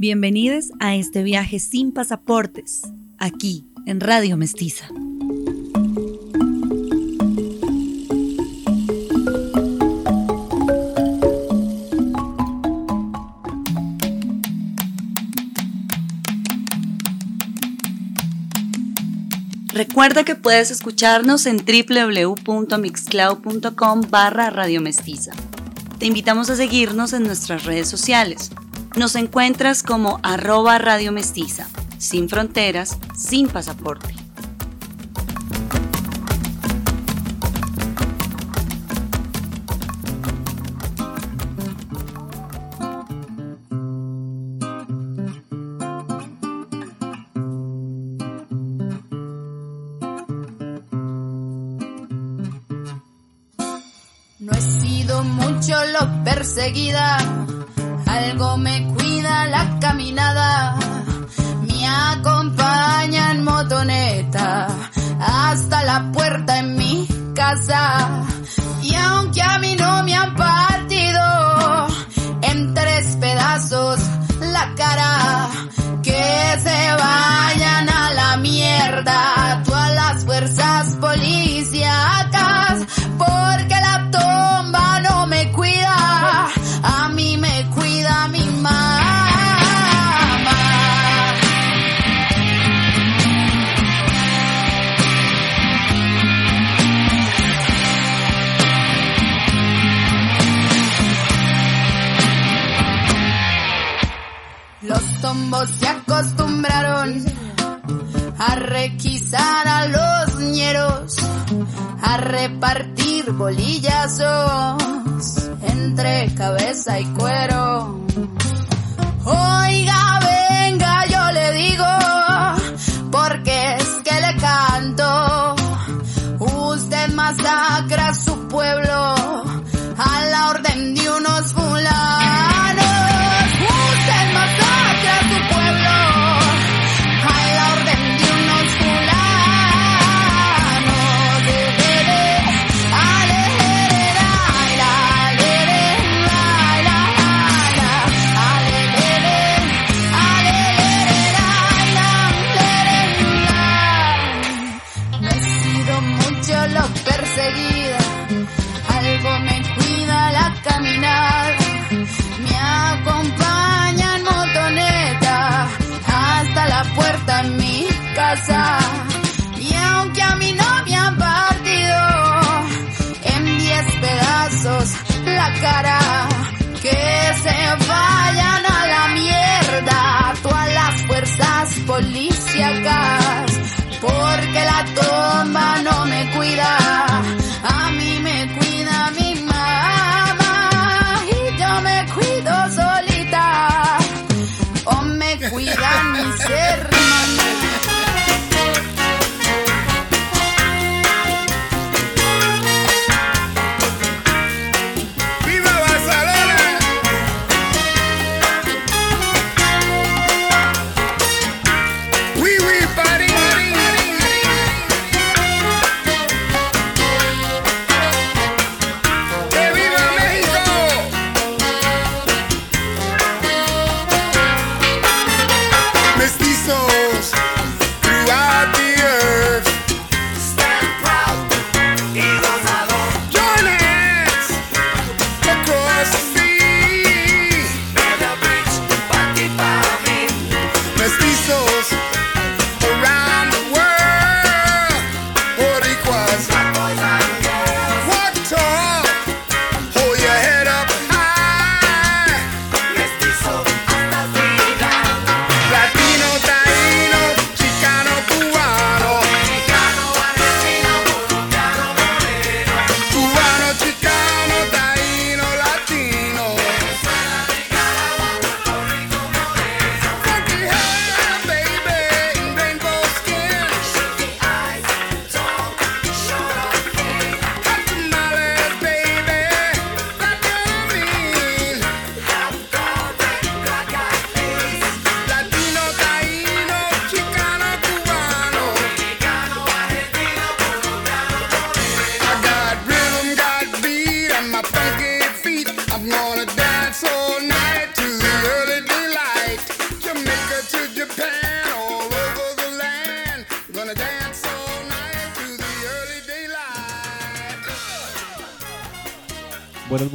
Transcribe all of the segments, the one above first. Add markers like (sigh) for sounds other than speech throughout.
Bienvenidos a este viaje sin pasaportes, aquí en Radio Mestiza. Recuerda que puedes escucharnos en www.mixcloud.com barra radiomestiza. Te invitamos a seguirnos en nuestras redes sociales. Nos encuentras como arroba Radio Mestiza, sin fronteras, sin pasaporte. No he sido mucho lo perseguida, algo me nada. Me acompaña en motoneta hasta la puerta en mi casa. bolillazos entre cabeza y cuero. Oiga, venga, yo le digo, porque es que le canto. Usted masacra a su pueblo a la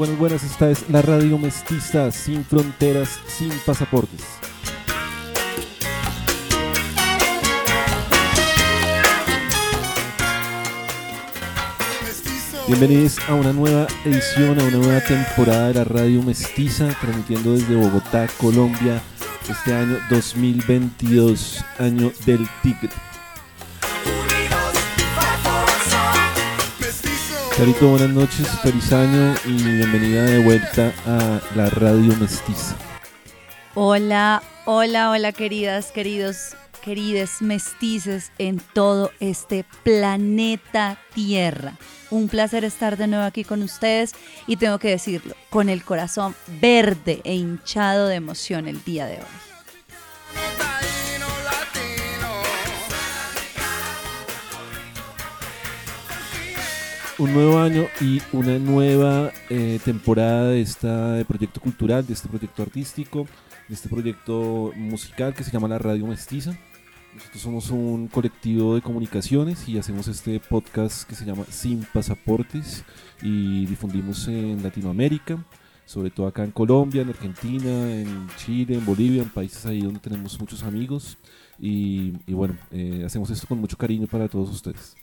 Buenas, buenas. Esta es la radio mestiza, sin fronteras, sin pasaportes. Bienvenidos a una nueva edición, a una nueva temporada de la radio mestiza, transmitiendo desde Bogotá, Colombia, este año 2022, año del tigre. Carito, buenas noches, feliz año y bienvenida de vuelta a la radio mestiza. Hola, hola, hola queridas, queridos, querides mestices en todo este planeta Tierra. Un placer estar de nuevo aquí con ustedes y tengo que decirlo, con el corazón verde e hinchado de emoción el día de hoy. Un nuevo año y una nueva eh, temporada de este proyecto cultural, de este proyecto artístico, de este proyecto musical que se llama la Radio Mestiza. Nosotros somos un colectivo de comunicaciones y hacemos este podcast que se llama Sin Pasaportes y difundimos en Latinoamérica, sobre todo acá en Colombia, en Argentina, en Chile, en Bolivia, en países ahí donde tenemos muchos amigos y, bueno, eh, hacemos esto con mucho cariño para todos ustedes.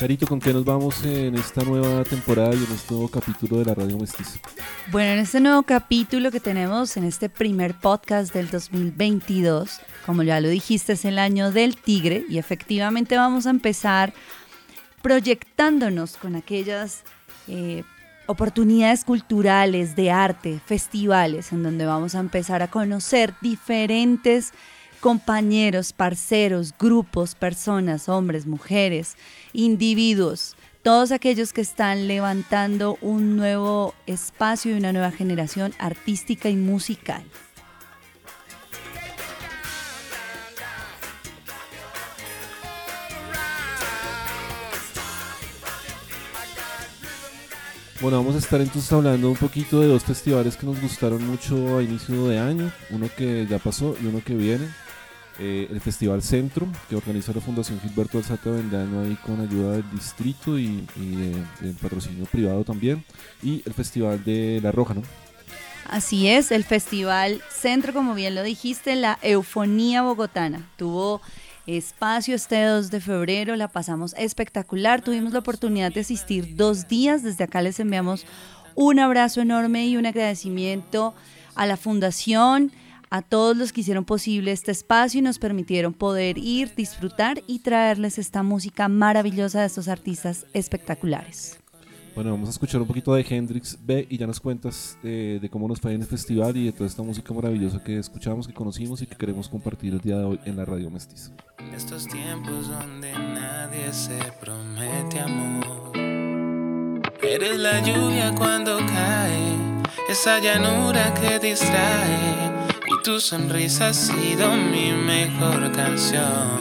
Carito, ¿con qué nos vamos en esta nueva temporada y en este nuevo capítulo de la Radio Mestiza? Bueno, en este nuevo capítulo que tenemos en este primer podcast del 2022, como ya lo dijiste, es el año del tigre y efectivamente vamos a empezar proyectándonos con aquellas eh, oportunidades culturales, de arte, festivales, en donde vamos a empezar a conocer diferentes compañeros, parceros, grupos, personas, hombres, mujeres, individuos, todos aquellos que están levantando un nuevo espacio y una nueva generación artística y musical. Bueno, vamos a estar entonces hablando un poquito de dos festivales que nos gustaron mucho a inicio de año, uno que ya pasó y uno que viene. Eh, el Festival Centro, que organiza la Fundación Gilberto Alzate Vendaño ahí con ayuda del distrito y, y patrocinio privado también. Y el Festival de La Roja, ¿no? Así es, el Festival Centro, como bien lo dijiste, la Eufonía Bogotana. Tuvo espacio este 2 de febrero, la pasamos espectacular. Tuvimos la oportunidad de asistir dos días. Desde acá les enviamos un abrazo enorme y un agradecimiento a la Fundación, a todos los que hicieron posible este espacio y nos permitieron poder ir, disfrutar y traerles esta música maravillosa de estos artistas espectaculares. Bueno, vamos a escuchar un poquito de Hendrix B y ya nos cuentas eh, de cómo nos fue en el festival y de toda esta música maravillosa que escuchamos, que conocimos y que queremos compartir el día de hoy en la Radio Mestiza. En estos tiempos donde nadie se promete amor. Eres la lluvia cuando cae, esa llanura que distrae. Y tu sonrisa ha sido mi mejor canción.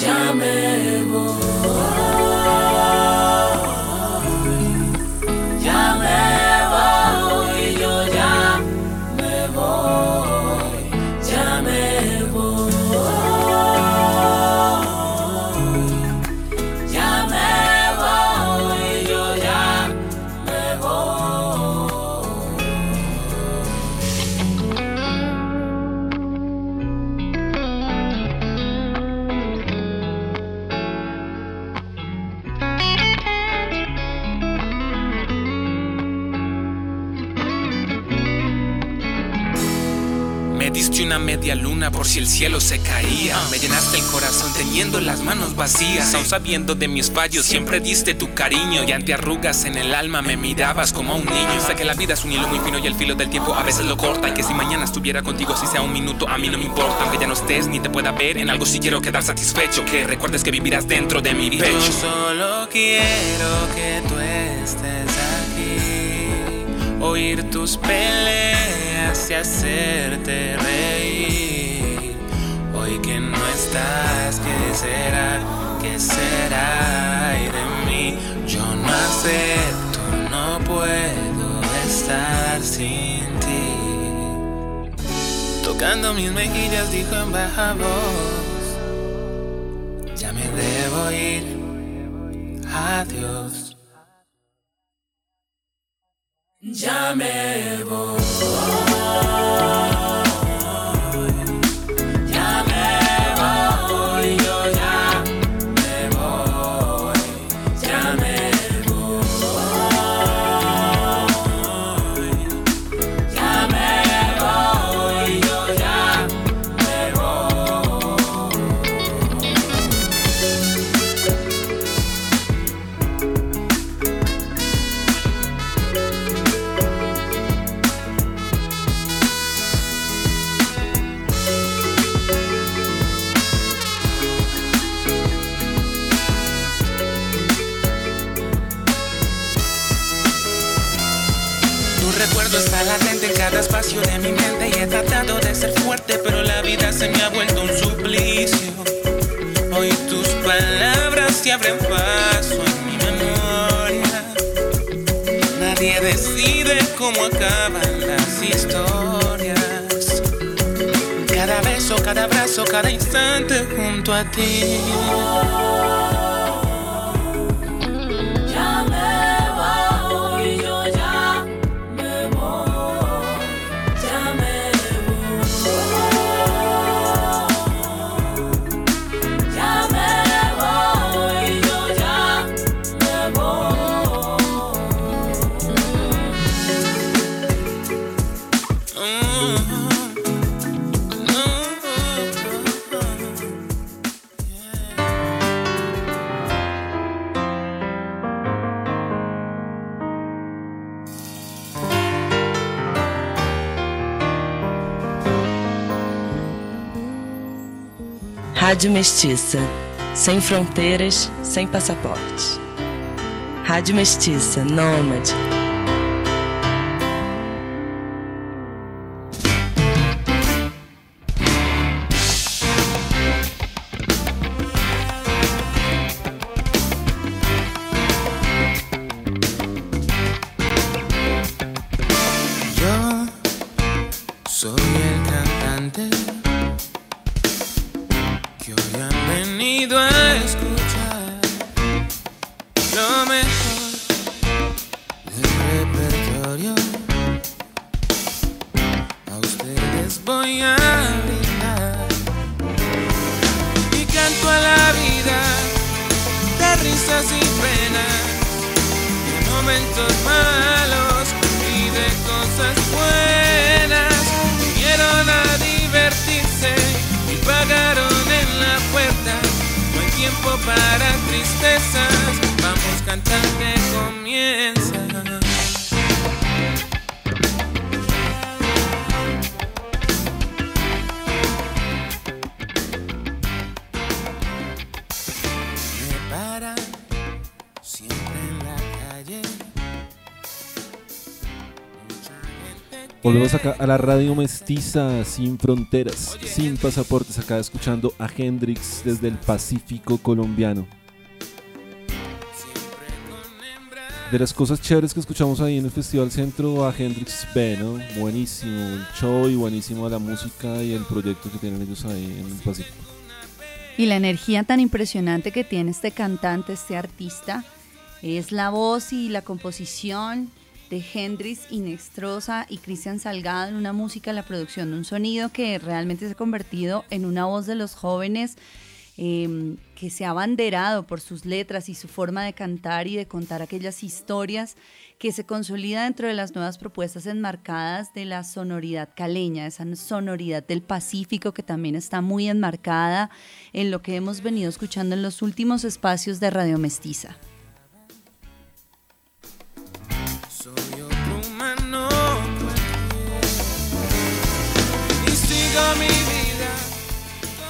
Ya me voy, una media luna por si el cielo se caía. Me llenaste el corazón teniendo las manos vacías. Aún sabiendo de mis fallos, siempre diste tu cariño. Y ante arrugas en el alma me mirabas como a un niño. Sé que la vida es un hilo muy fino y el filo del tiempo a veces lo corta. Y que si mañana estuviera contigo, si sea un minuto, a mí no me importa. Aunque ya no estés ni te pueda ver, en algo sí quiero quedar satisfecho. Que recuerdes que vivirás dentro de mi pecho. Yo solo quiero que tú estés aquí. Oír tus peleas y hacerte reír. Hoy que no estás, ¿qué será? ¿Qué será Ay, de mí? Yo no acepto, no puedo estar sin ti. Tocando mis mejillas dijo en baja voz, ya me debo ir. adiós. Ya me voy. Cada espacio de mi mente y he tratado de ser fuerte, pero la vida se me ha vuelto un suplicio. Hoy tus palabras se abren paso en mi memoria. Nadie decide cómo acaban las historias. Cada beso, cada abrazo, cada instante junto a ti. Rádio Mestiça. Sem fronteiras, sem passaporte. Rádio Mestiça, nômade. Volvemos acá a la radio mestiza, sin fronteras, sin pasaportes, acá escuchando a Hendrix desde el Pacífico colombiano. De las cosas chéveres que escuchamos ahí en el Festival Centro a Hendrix B, ¿no? Buenísimo el show y buenísimo la música y el proyecto que tienen ellos ahí en el Pacífico. Y la energía tan impresionante que tiene este cantante, este artista, es la voz y la composición de Hendrix Inextrosa y Cristian Salgado en una música, la producción de un sonido que realmente se ha convertido en una voz de los jóvenes eh, que se ha abanderado por sus letras y su forma de cantar y de contar aquellas historias que se consolida dentro de las nuevas propuestas enmarcadas de la sonoridad caleña, esa sonoridad del Pacífico que también está muy enmarcada en lo que hemos venido escuchando en los últimos espacios de Radio Mestiza.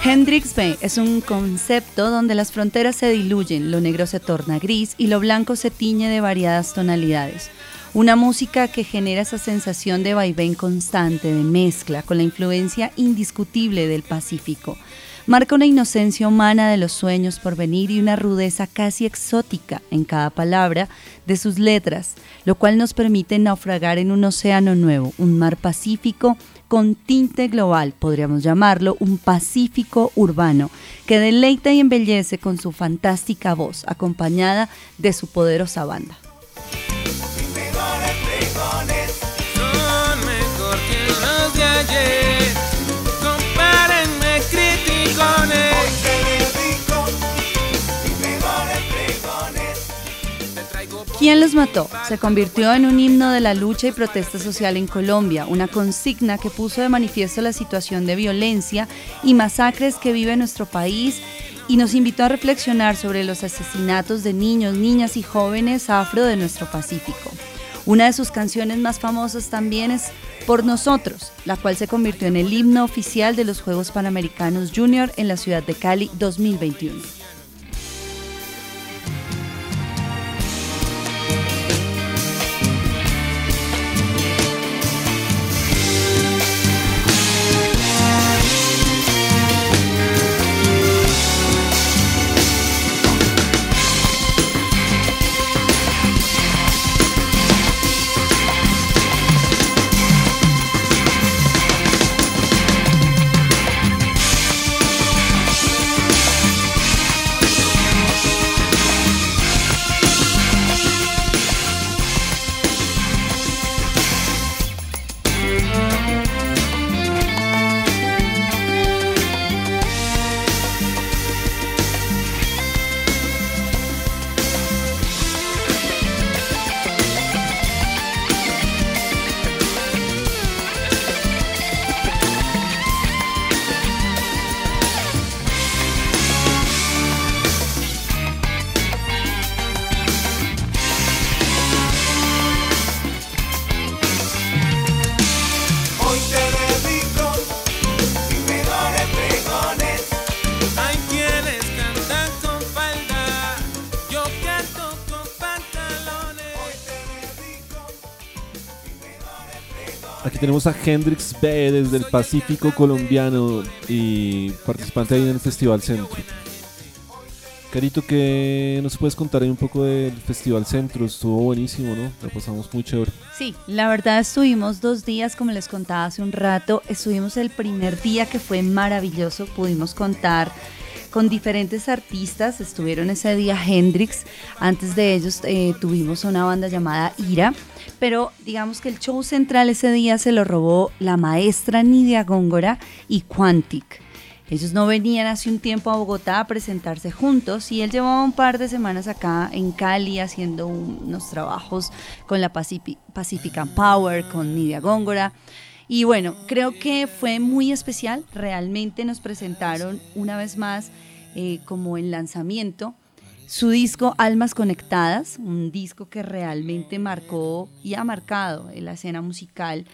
Hendrix Bay es un concepto donde las fronteras se diluyen, lo negro se torna gris y lo blanco se tiñe de variadas tonalidades. Una música que genera esa sensación de vaivén constante, de mezcla, con la influencia indiscutible del Pacífico. Marca una inocencia humana de los sueños por venir y una rudeza casi exótica en cada palabra de sus letras, lo cual nos permite naufragar en un océano nuevo, un mar pacífico con tinte global, podríamos llamarlo un pacífico urbano, que deleita y embellece con su fantástica voz, acompañada de su poderosa banda. ¿Quién los mató? Se convirtió en un himno de la lucha y protesta social en Colombia, una consigna que puso de manifiesto la situación de violencia y masacres que vive nuestro país y nos invitó a reflexionar sobre los asesinatos de niños, niñas y jóvenes afro de nuestro Pacífico. Una de sus canciones más famosas también es Por Nosotros, la cual se convirtió en el himno oficial de los Juegos Panamericanos Junior en la ciudad de Cali 2021. A Hendrix B desde el Pacífico colombiano y participante ahí en el Festival Centro. Carito, ¿qué nos puedes contar ahí un poco del Festival Centro? Estuvo buenísimo, ¿no? La pasamos muy chévere. Sí, la verdad estuvimos dos días, como les contaba hace un rato. Estuvimos el primer día que fue maravilloso. Pudimos contar con diferentes artistas. Estuvieron ese día Hendrix. Antes de ellos eh, tuvimos una banda llamada Ira. Pero digamos que el show central ese día se lo robó la maestra Nidia Góngora y Quantic. Ellos no venían hace un tiempo a Bogotá a presentarse juntos y él llevaba un par de semanas acá en Cali haciendo un- unos trabajos con la Pacifi- Pacific Power, con Nidia Góngora. Y bueno, creo que fue muy especial. Realmente nos presentaron una vez más eh, como el lanzamiento su disco Almas Conectadas, un disco que realmente marcó y ha marcado en la escena musical,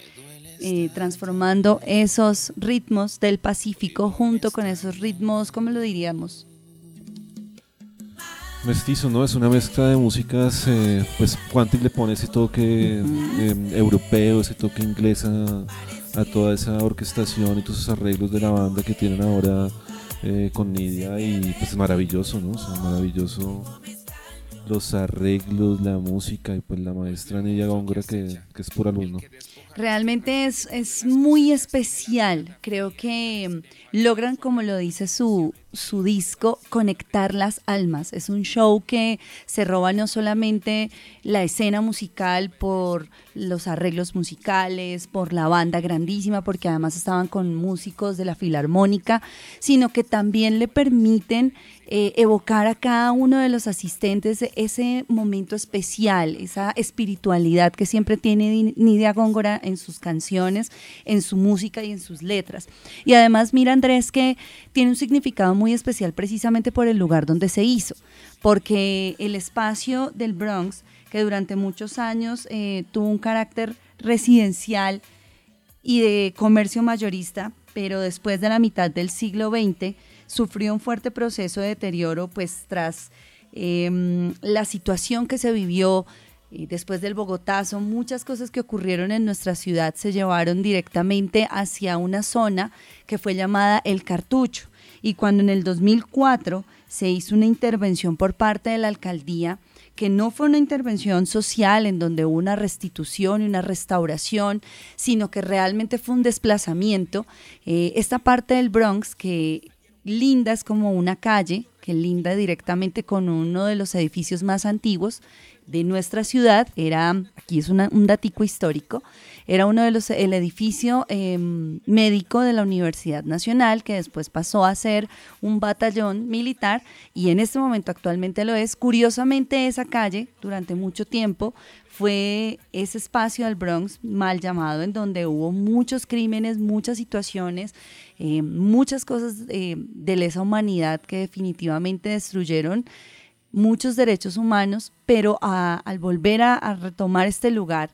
eh, transformando esos ritmos del Pacífico junto con esos ritmos, ¿cómo lo diríamos? Mestizo, ¿no? Es una mezcla de músicas, eh, pues Quantic le pone ese toque eh, europeo, ese toque inglés a, a toda esa orquestación y todos esos arreglos de la banda que tienen ahora eh, con Nidia y pues es maravilloso, ¿no? Maravilloso los arreglos, la música y pues la maestra Nidia Góngora que, que es pura luz. Realmente es, es muy especial. Creo que mm, logran, como lo dice su, su disco, conectar las almas. Es un show que se roba no solamente la escena musical por los arreglos musicales, por la banda grandísima, porque además estaban con músicos de la filarmónica, sino que también le permiten eh, evocar a cada uno de los asistentes ese momento especial, esa espiritualidad que siempre tiene Di- Nidia Góngora en sus canciones, en su música y en sus letras. Y además, mira Andrés, que tiene un significado muy especial precisamente por el lugar donde se hizo, porque el espacio del Bronx, que durante muchos años eh, tuvo un carácter residencial, y de comercio mayorista, pero después de la mitad del siglo XX sufrió un fuerte proceso de deterioro, pues tras em, la situación que se vivió eh, después del Bogotazo, muchas cosas que ocurrieron en nuestra ciudad se llevaron directamente hacia una zona que fue llamada El Cartucho. Y cuando en el 2004 se hizo una intervención por parte de la alcaldía que no fue una intervención social en donde hubo una restitución y una restauración, sino que realmente fue un desplazamiento. Eh, esta parte del Bronx que linda es como una calle, que linda directamente con uno de los edificios más antiguos de nuestra ciudad, era, aquí es una- un datico histórico, era uno de los, el edificio em, médico de la Universidad Nacional, que después pasó a ser un batallón militar y en este momento actualmente lo es. Curiosamente, esa calle durante mucho tiempo fue ese espacio del Bronx mal llamado, en donde hubo muchos crímenes, muchas situaciones, eh, muchas cosas eh, de lesa humanidad que definitivamente destruyeron muchos derechos humanos, pero al volver a retomar este lugar,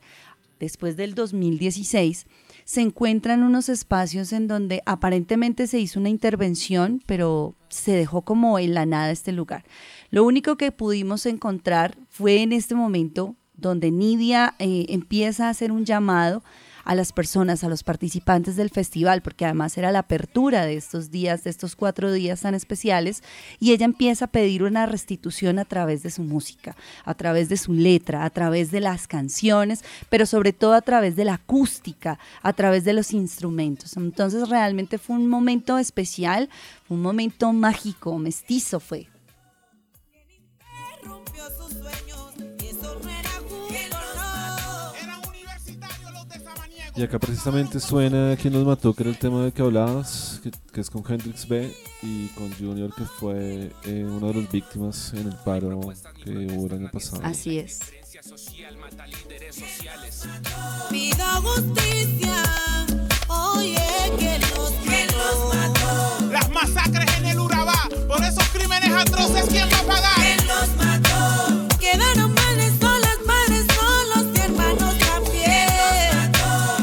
después del 2016, se encuentran unos espacios en donde aparentemente se hizo una intervención, pero se dejó como en la nada este lugar. Lo único que pudimos encontrar fue en este momento donde Nidia eh, empieza a hacer un llamado a las personas, a los participantes del festival, porque además era la apertura de estos días, de estos cuatro días tan especiales, y ella empieza a pedir una restitución a través de su música, a través de su letra, a través de las canciones, pero sobre todo a través de la acústica, a través de los instrumentos. Entonces realmente fue un momento especial, un momento mágico, mestizo fue. Y acá precisamente suena Quien nos mató, que era el tema del que hablabas, que, que es con Hendrix B y con Junior, que fue eh, una de las víctimas en el paro que hubo el año pasado. Así es. Pido justicia, oye, que los mató. Las masacres en el Urabá. Por esos crímenes atroces, ¿quién va a pagar?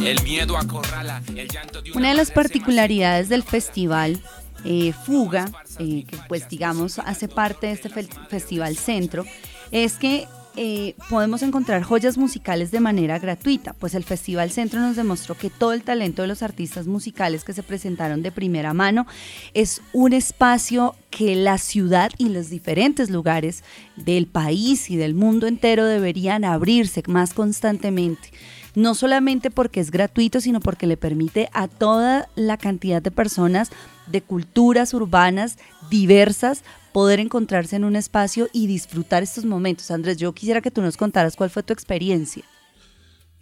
El miedo acorrala, el llanto de Una de las particularidades del festival eh, Fuga, eh, que pues digamos hace parte de este festival centro, es que eh, podemos encontrar joyas musicales de manera gratuita, pues el Festival Centro nos demostró que todo el talento de los artistas musicales que se presentaron de primera mano es un espacio que la ciudad y los diferentes lugares del país y del mundo entero deberían abrirse más constantemente no solamente porque es gratuito, sino porque le permite a toda la cantidad de personas de culturas urbanas diversas poder encontrarse en un espacio y disfrutar estos momentos. Andrés, yo quisiera que tú nos contaras cuál fue tu experiencia.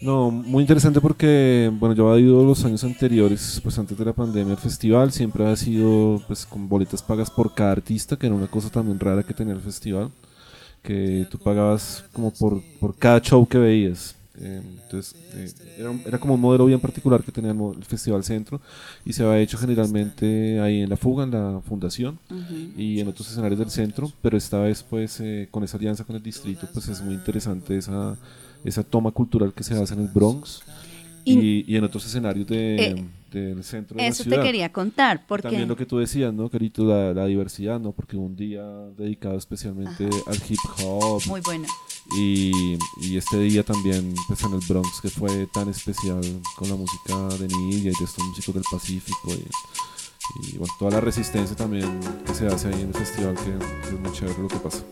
No, muy interesante porque, bueno, yo había ido los años anteriores, pues antes de la pandemia, al festival, siempre había sido pues con boletas pagas por cada artista, que era una cosa también rara que tenía el festival, que tú pagabas como por, por cada show que veías. Eh, entonces, eh, era, era como un modelo bien particular que tenía el, Festival Centro y se había hecho generalmente ahí en la fuga, en la fundación y en otros escenarios del centro, pero esta vez pues eh, con esa alianza con el distrito pues es muy interesante esa, esa toma cultural que se hace en el Bronx y, y en otros escenarios de, Eh, del centro de la Eso te ciudad. quería contar, porque También lo que tú decías, ¿no, Carito? La, la diversidad, ¿no? Porque un día dedicado especialmente al hip hop muy bueno. Y, este día también pues en el Bronx que fue tan especial con la música de Nidia y de estos músicos del Pacífico y, bueno, toda la resistencia también que se hace ahí en el festival que es muy chévere lo que pasa.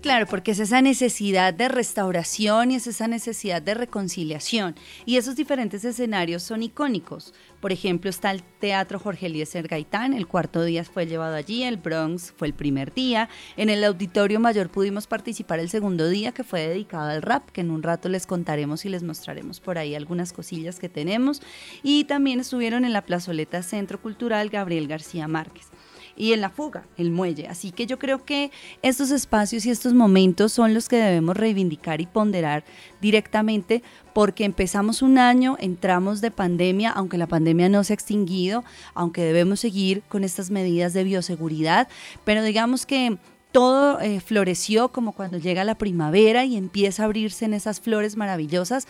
Claro, porque es esa necesidad de restauración y es esa necesidad de reconciliación. Y esos diferentes escenarios son icónicos. Por ejemplo, está el Teatro Jorge Eliezer Gaitán, el cuarto día fue llevado allí, el Bronx fue el primer día. En el Auditorio Mayor pudimos participar el segundo día, que fue dedicado al rap, que en un rato les contaremos y les mostraremos por ahí algunas cosillas que tenemos. Y también estuvieron en la plazoleta Centro Cultural Gabriel García Márquez y en la fuga, el muelle. Así que yo creo que estos espacios y estos momentos son los que debemos reivindicar y ponderar directamente porque empezamos un año, entramos de pandemia, aunque la pandemia no se ha extinguido, aunque debemos seguir con estas medidas de bioseguridad, pero digamos que todo eh, floreció como cuando llega la primavera y empieza a abrirse en esas flores maravillosas.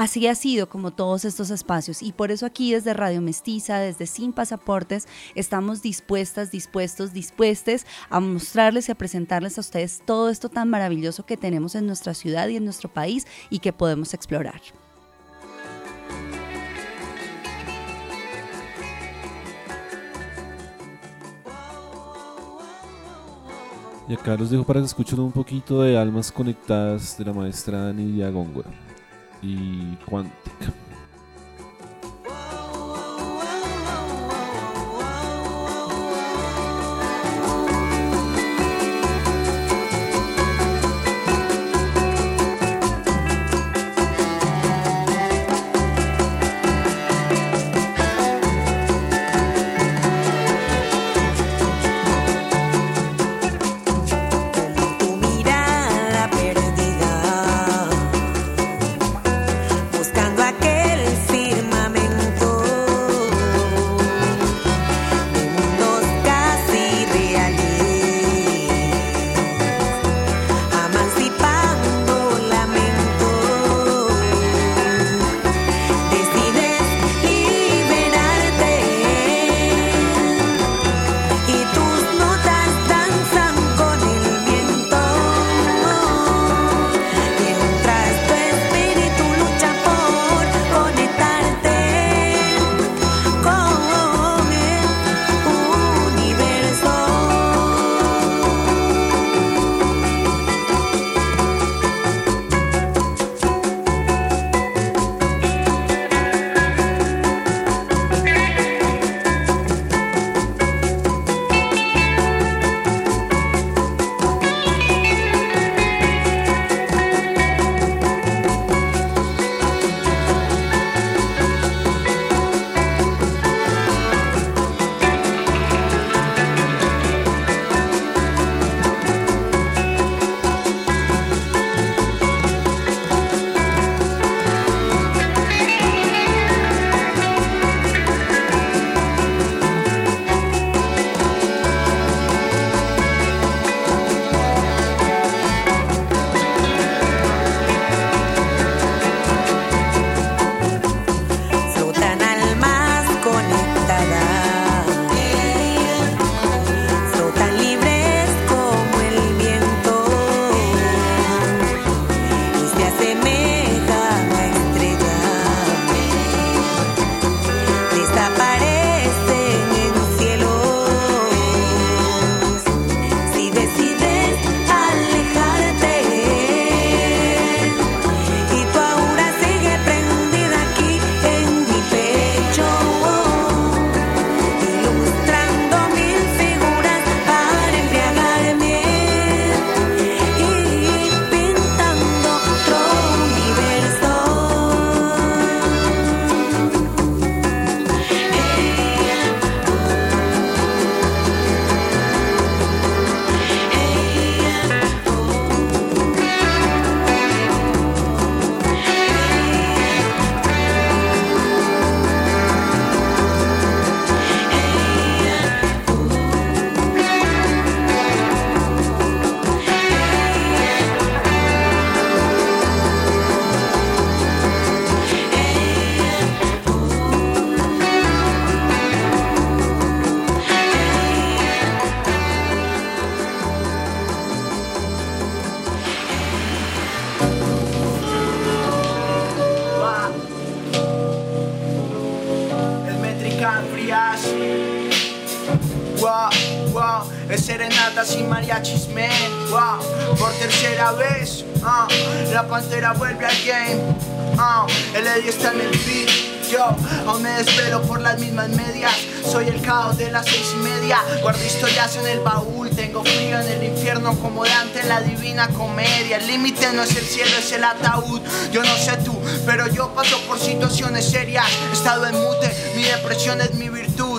Así ha sido como todos estos espacios y por eso aquí desde Radio Mestiza, desde Sin Pasaportes, estamos dispuestas, dispuestos, dispuestes a mostrarles y a presentarles a ustedes todo esto tan maravilloso que tenemos en nuestra ciudad y en nuestro país y que podemos explorar. Y acá los dejo para que escuchen un poquito de Almas Conectadas de la maestra Nidia Góngora y Cuántica. Guardo historias en el baúl. Tengo frío en el infierno como Dante en la divina comedia. El límite no es el cielo, es el ataúd. Yo no sé tú, pero yo paso por situaciones serias. He estado en mute, mi depresión es mi virtud.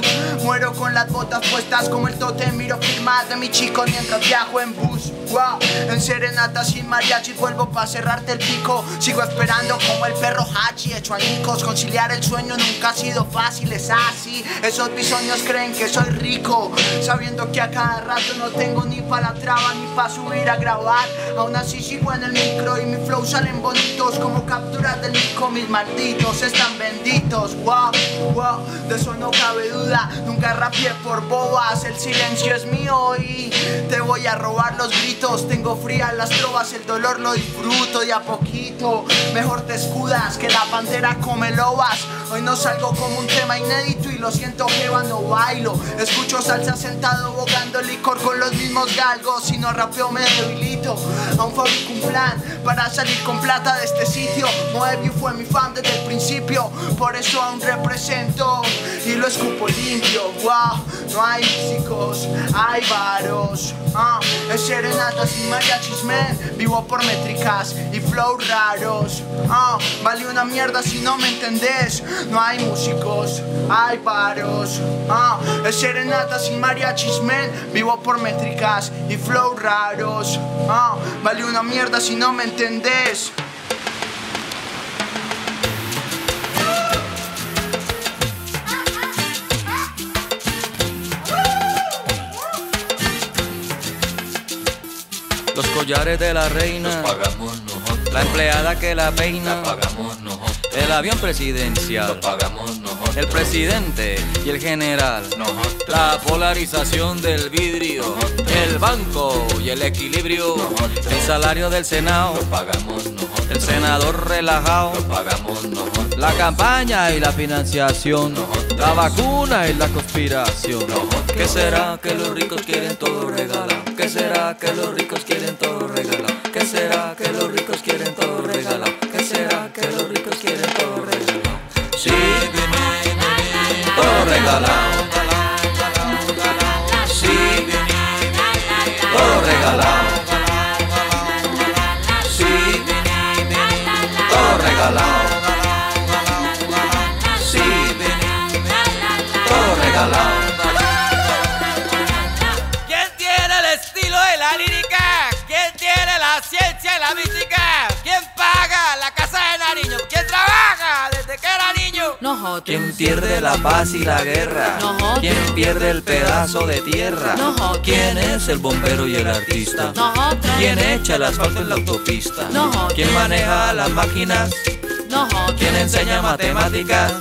Muero con las botas puestas como el totem. Miro firmas de mi chico mientras viajo en bus. Wow, en serenata sin mariachi vuelvo pa' cerrarte el pico. Sigo esperando como el perro Hachi hecho añicos. Conciliar el sueño nunca ha sido fácil, es así. Esos bisoños creen que soy rico, sabiendo que a cada rato no tengo ni pa' la traba ni pa' subir a grabar. Aún así sigo en el micro y mi flow salen bonitos como capturas del mico. Mis malditos están benditos. Wow, wow, de eso no cabe duda. Rapié por bobas, el silencio es mío y te voy a robar los gritos. Tengo frías las trovas, el dolor lo disfruto de a poquito. Mejor te escudas que la pantera come lobas. Hoy no salgo como un tema inédito y lo siento que no bailo. Escucho salsa sentado bogando licor con los mismos galgos. Si no rapeo me debilito. Aún fabrico un plan para salir con plata de este sitio. Moebius fue mi fan desde el principio, por eso aún represento y lo escupo limpio. No hay músicos, hay varos. Ah, es serenatas y mariachis. Vivo por métricas y flow raros. Ah, vale una mierda si no me entendés. No hay músicos, hay varos. Ah, es serenatas y mariachis. Vivo por métricas y flow raros. Vale una mierda si no me entendés. Los collares de la reina, pagamos nosotros. la empleada que la peina, pagamos nosotros. el avión presidencial, Lo pagamos nosotros. el presidente y el general, Nosotros. la polarización del vidrio, el banco y el equilibrio, el salario del Senado, Lo pagamos nosotros. el senador relajado, Lo pagamos nosotros. la campaña y la financiación, la vacuna y la conspiración. ¿Qué será que los ricos quieren todo regalar? ¿Qué será que los ricos quieren todo regalar? ¿Qué será que los ricos quieren todo regalar? ¿Qué será que los ricos quieren todo regalar? Sí, todo regalado. Nosotros. ¿Quién pierde la paz y la guerra? Nosotros. ¿Quién pierde el pedazo de tierra? Nosotros. ¿Quién es el bombero y el artista? Nosotros. ¿Quién echa el asfalto en la autopista? Nosotros. ¿Quién maneja las máquinas? Nosotros. ¿Quién enseña matemáticas?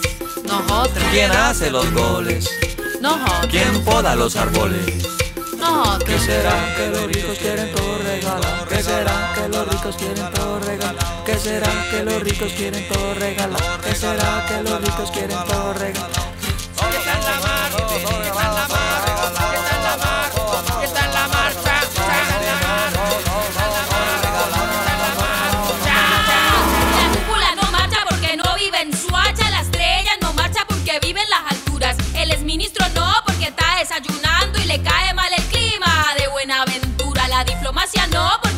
Nosotros. ¿Quién hace los goles? Nosotros. ¿Quién poda los árboles? Nosotros. ¿Qué será que los ricos quieren todo regalar? ¿Qué será que los ricos quieren todo regalar? ¿Qué será que los ricos quieren todo regalar? ¿Qué será que los ricos quieren todo regalar? No porque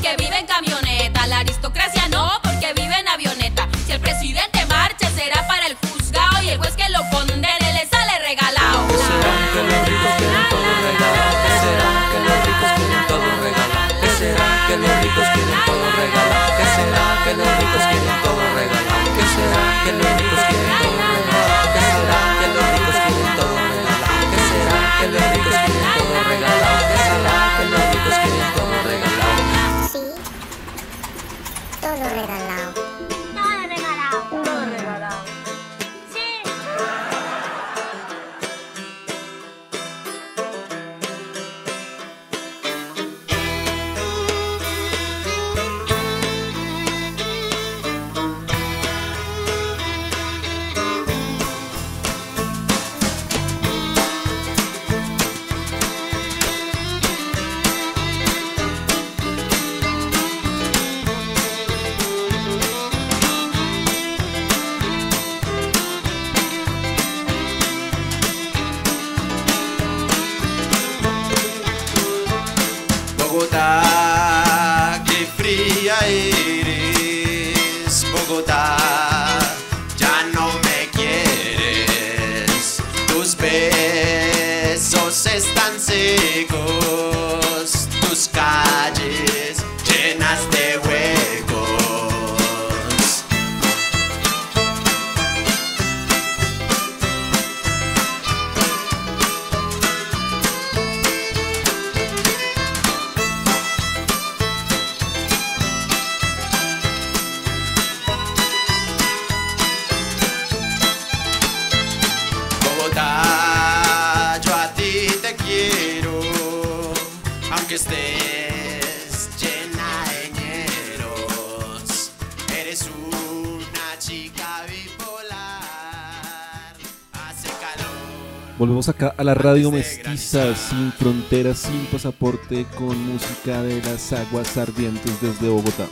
a la radio mestiza, sin fronteras, sin pasaporte, con música de las aguas ardientes desde Bogotá.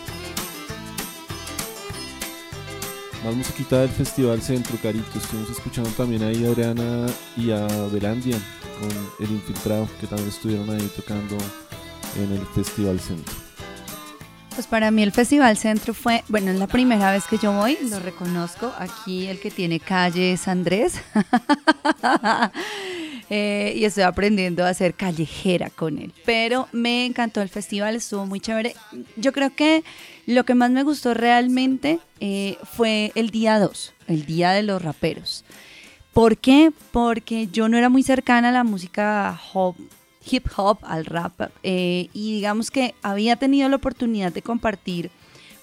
Más musiquita del Festival Centro, Carito. Estuvimos escuchando también ahí a Adriana y a Belandia con El Infiltrado, que también estuvieron ahí tocando en el Festival Centro. Pues para mí el Festival Centro fue, bueno, es la primera vez que yo voy, lo reconozco. Aquí el que tiene calle es Andrés. (laughs) Eh, y estoy aprendiendo a ser callejera con él. Pero me encantó el festival, estuvo muy chévere. Yo creo que lo que más me gustó realmente eh, fue el día 2, el día de los raperos. ¿Por qué? Porque yo no era muy cercana a la música hop- hip hop, al rap, eh, y digamos que había tenido la oportunidad de compartir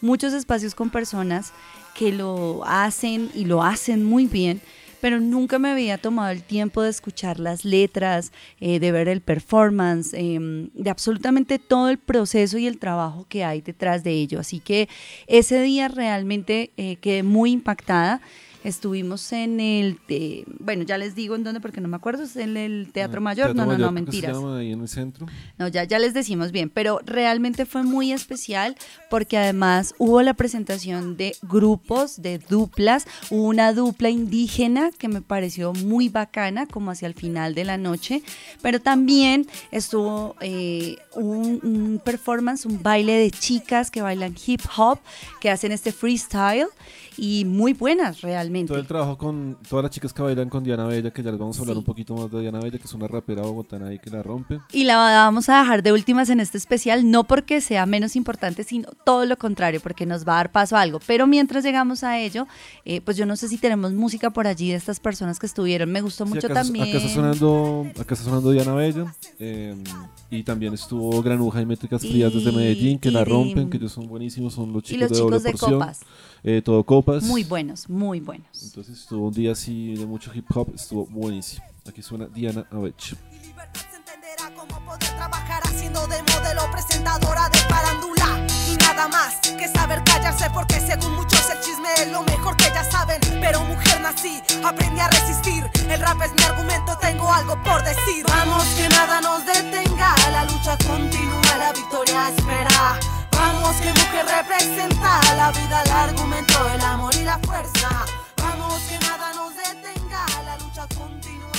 muchos espacios con personas que lo hacen y lo hacen muy bien, pero nunca me había tomado el tiempo de escuchar las letras, eh, de ver el performance, em, de absolutamente todo el proceso y el trabajo que hay detrás de ello. Así que ese día realmente eh, quedé muy impactada. Estuvimos en el, eh, bueno, ya les digo en dónde porque no me acuerdo, es en el Teatro Mayor. Teatro no, no, Mayor, no, se mentiras. llama ahí en el centro. No, ya, ya les decimos bien, pero realmente fue muy especial porque además hubo la presentación de grupos, de duplas, hubo una dupla indígena que me pareció muy bacana, como hacia el final de la noche, pero también estuvo eh, un, un performance, un baile de chicas que bailan hip hop, que hacen este freestyle y muy buenas realmente. Todo el trabajo con todas las chicas que bailan con Diana Bella, que ya les vamos a hablar Sí. un poquito más de Diana Bella, que es una rapera bogotana ahí que la rompe. Y la vamos a dejar de últimas en este especial, no porque sea menos importante, sino todo lo contrario, porque nos va a dar paso a algo. Pero mientras llegamos a ello, eh, pues yo no sé si tenemos música por allí de estas personas que estuvieron. Me gustó Sí, mucho acá, también. Acá está sonando, acá está sonando Diana Bella. eh, y también estuvo Granuja y Métricas Frías desde Y- Medellín, que la y- rompen, que ellos son buenísimos, son los chicos los de chicos de porción. Copas. eh, todo copas. Muy buenos, muy buenos. Entonces estuvo un día así de mucho hip hop, estuvo buenísimo. Aquí suena Diana Avech. trabajar haciendo de modelo presentadora de farándula. Y nada más que saber callarse porque según muchos el chisme es lo mejor que ya saben. Pero mujer nací aprendí a resistir. El rap es mi argumento tengo algo por decir. Vamos que nada nos detenga. La lucha continúa la victoria espera. Vamos que mujer representa. La vida el argumento el amor y la fuerza vamos que nada nos detenga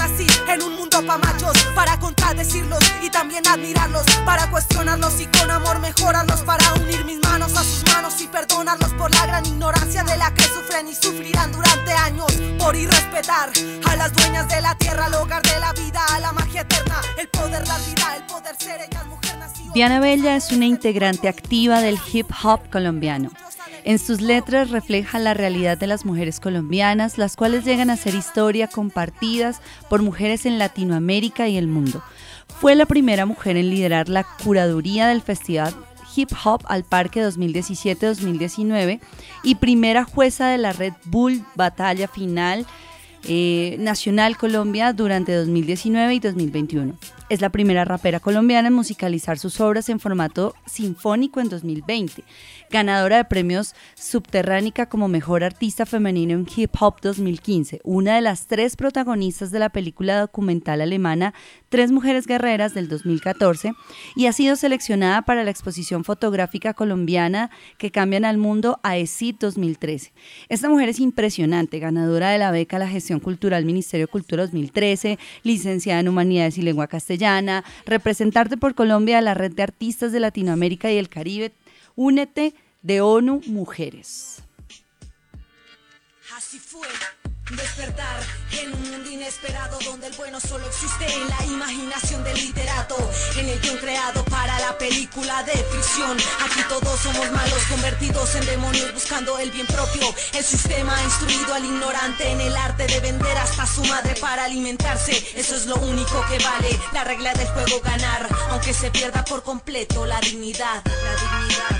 nací en un mundo pa' machos, para contradecirlos y también admirarlos, para cuestionarlos y con amor mejorarlos, para unir mis manos a sus manos y perdonarlos por la gran ignorancia de la que sufren y sufrirán durante años, por irrespetar a las dueñas de la tierra, al hogar de la vida, a la magia eterna, el poder dar vida, el poder ser ellas mujer nacida. Diana Bella es una integrante activa del hip hop colombiano. En sus letras refleja la realidad de las mujeres colombianas, las cuales llegan a ser historia compartidas por mujeres en Latinoamérica y el mundo. Fue la primera mujer en liderar la curaduría del Festival Hip Hop al Parque 2017-2019 y primera jueza de la Red Bull Batalla Final eh, Nacional Colombia durante 2019 y 2021. Es la primera rapera colombiana en musicalizar sus obras en formato sinfónico en 2020. Ganadora de premios Subterránica como Mejor Artista Femenino en Hip Hop 2015. Una de las tres protagonistas de la película documental alemana Tres Mujeres Guerreras del 2014. Y ha sido seleccionada para la exposición fotográfica colombiana que cambian al mundo a ESID 2013. Esta mujer es impresionante, ganadora de la beca a la gestión cultural Ministerio de Cultura 2013, licenciada en Humanidades y Lengua Castellana, representante por Colombia de la Red de Artistas de Latinoamérica y el Caribe, Únete de ONU Mujeres. Así fue, Despertar en un mundo inesperado donde el bueno solo existe en la imaginación del literato, en el guion creado para la película de ficción. Aquí todos somos malos, convertidos en demonios, buscando el bien propio. El sistema ha instruido al ignorante en el arte de vender hasta su madre para alimentarse. Eso es lo único que vale. La regla del juego ganar, aunque se pierda por completo la dignidad. La dignidad.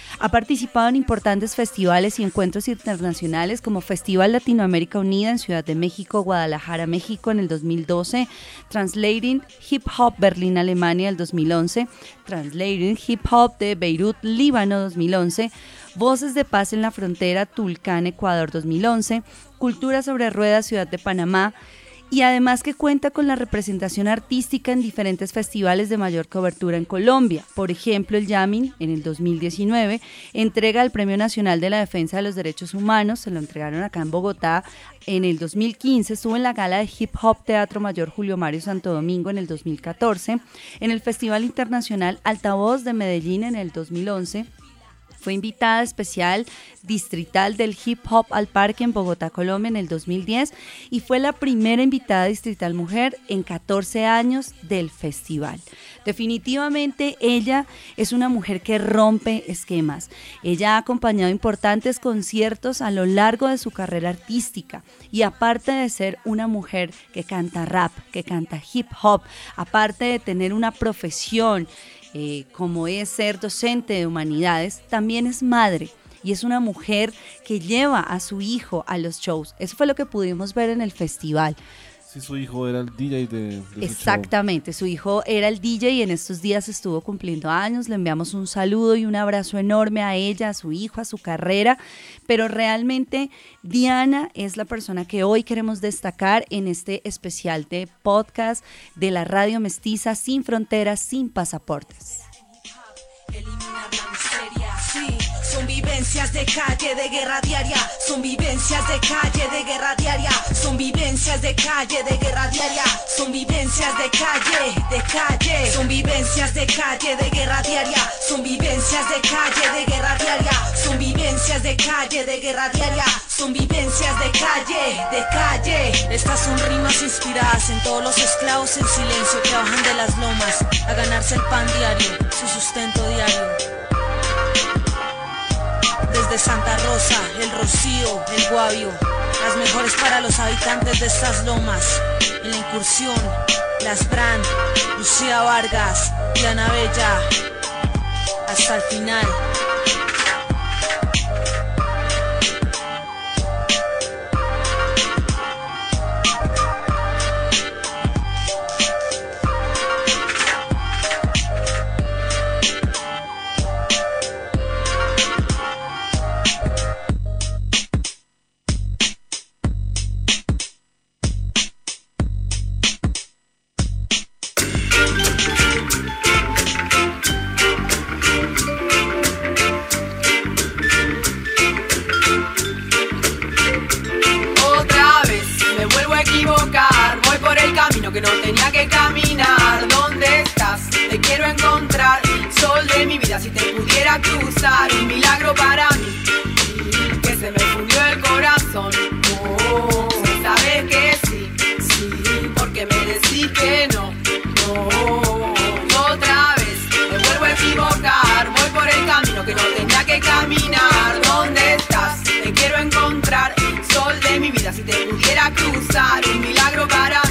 Ha participado en importantes festivales y encuentros internacionales como Festival Latinoamérica Unida en Ciudad de México, Guadalajara, México en el 2012, Translating Hip Hop Berlín, Alemania el 2011, Translating Hip Hop de Beirut, Líbano 2011, Voces de Paz en la Frontera, Tulcán, Ecuador 2011, Cultura sobre Ruedas, Ciudad de Panamá, y además que cuenta con la representación artística en diferentes festivales de mayor cobertura en Colombia. Por ejemplo, el Yamin en el 2019 entrega el Premio Nacional de la Defensa de los Derechos Humanos, se lo entregaron acá en Bogotá. En el 2015 estuvo en la gala de Hip Hop Teatro Mayor Julio Mario Santo Domingo en el 2014, en el Festival Internacional Altavoz de Medellín en el 2011 fue invitada especial distrital del Hip Hop al Parque en Bogotá, Colombia en el 2010 y fue la primera invitada distrital mujer en 14 años del festival. Definitivamente ella es una mujer que rompe esquemas. Ella ha acompañado importantes conciertos a lo largo de su carrera artística y aparte de ser una mujer que canta rap, que canta hip hop, aparte de tener una profesión, eh, como es ser docente de humanidades, también es madre y es una mujer que lleva a su hijo a los shows. Eso fue lo que pudimos ver en el festival. Sí, su hijo era el DJ de, de. Exactamente, su hijo era el DJ y en estos días estuvo cumpliendo años. Le enviamos un saludo y un abrazo enorme a ella, a su hijo, a su carrera. Pero realmente Diana es la persona que hoy queremos destacar en este especial de podcast de la Radio Mestiza sin fronteras, sin pasaportes. Vivencias de calle, de guerra diaria. Son vivencias de calle, de guerra diaria. Son vivencias de calle, de guerra diaria. Son vivencias de calle, de calle. Son vivencias de calle, de guerra diaria. Son vivencias de calle, de guerra diaria. Son vivencias de calle, de guerra diaria. Son vivencias de calle, de calle. Estas son rimas inspiradas en todos los esclavos en silencio que bajan de las lomas a ganarse el pan diario, su sustento diario. Desde Santa Rosa, el Rocío, el Guavio, las mejores para los habitantes de estas lomas. En la incursión, Las Brand, Lucía Vargas, Diana Bella. Hasta el final. De mi vida si te pudiera cruzar, un milagro para mí, que se me fundió el corazón. Oh, sabes que sí, sí, porque me decís que no, no. Otra vez me vuelvo a equivocar, voy por el camino que no tenía que caminar. ¿Dónde estás? Te quiero encontrar, sol de mi vida si te pudiera cruzar, un milagro para mí,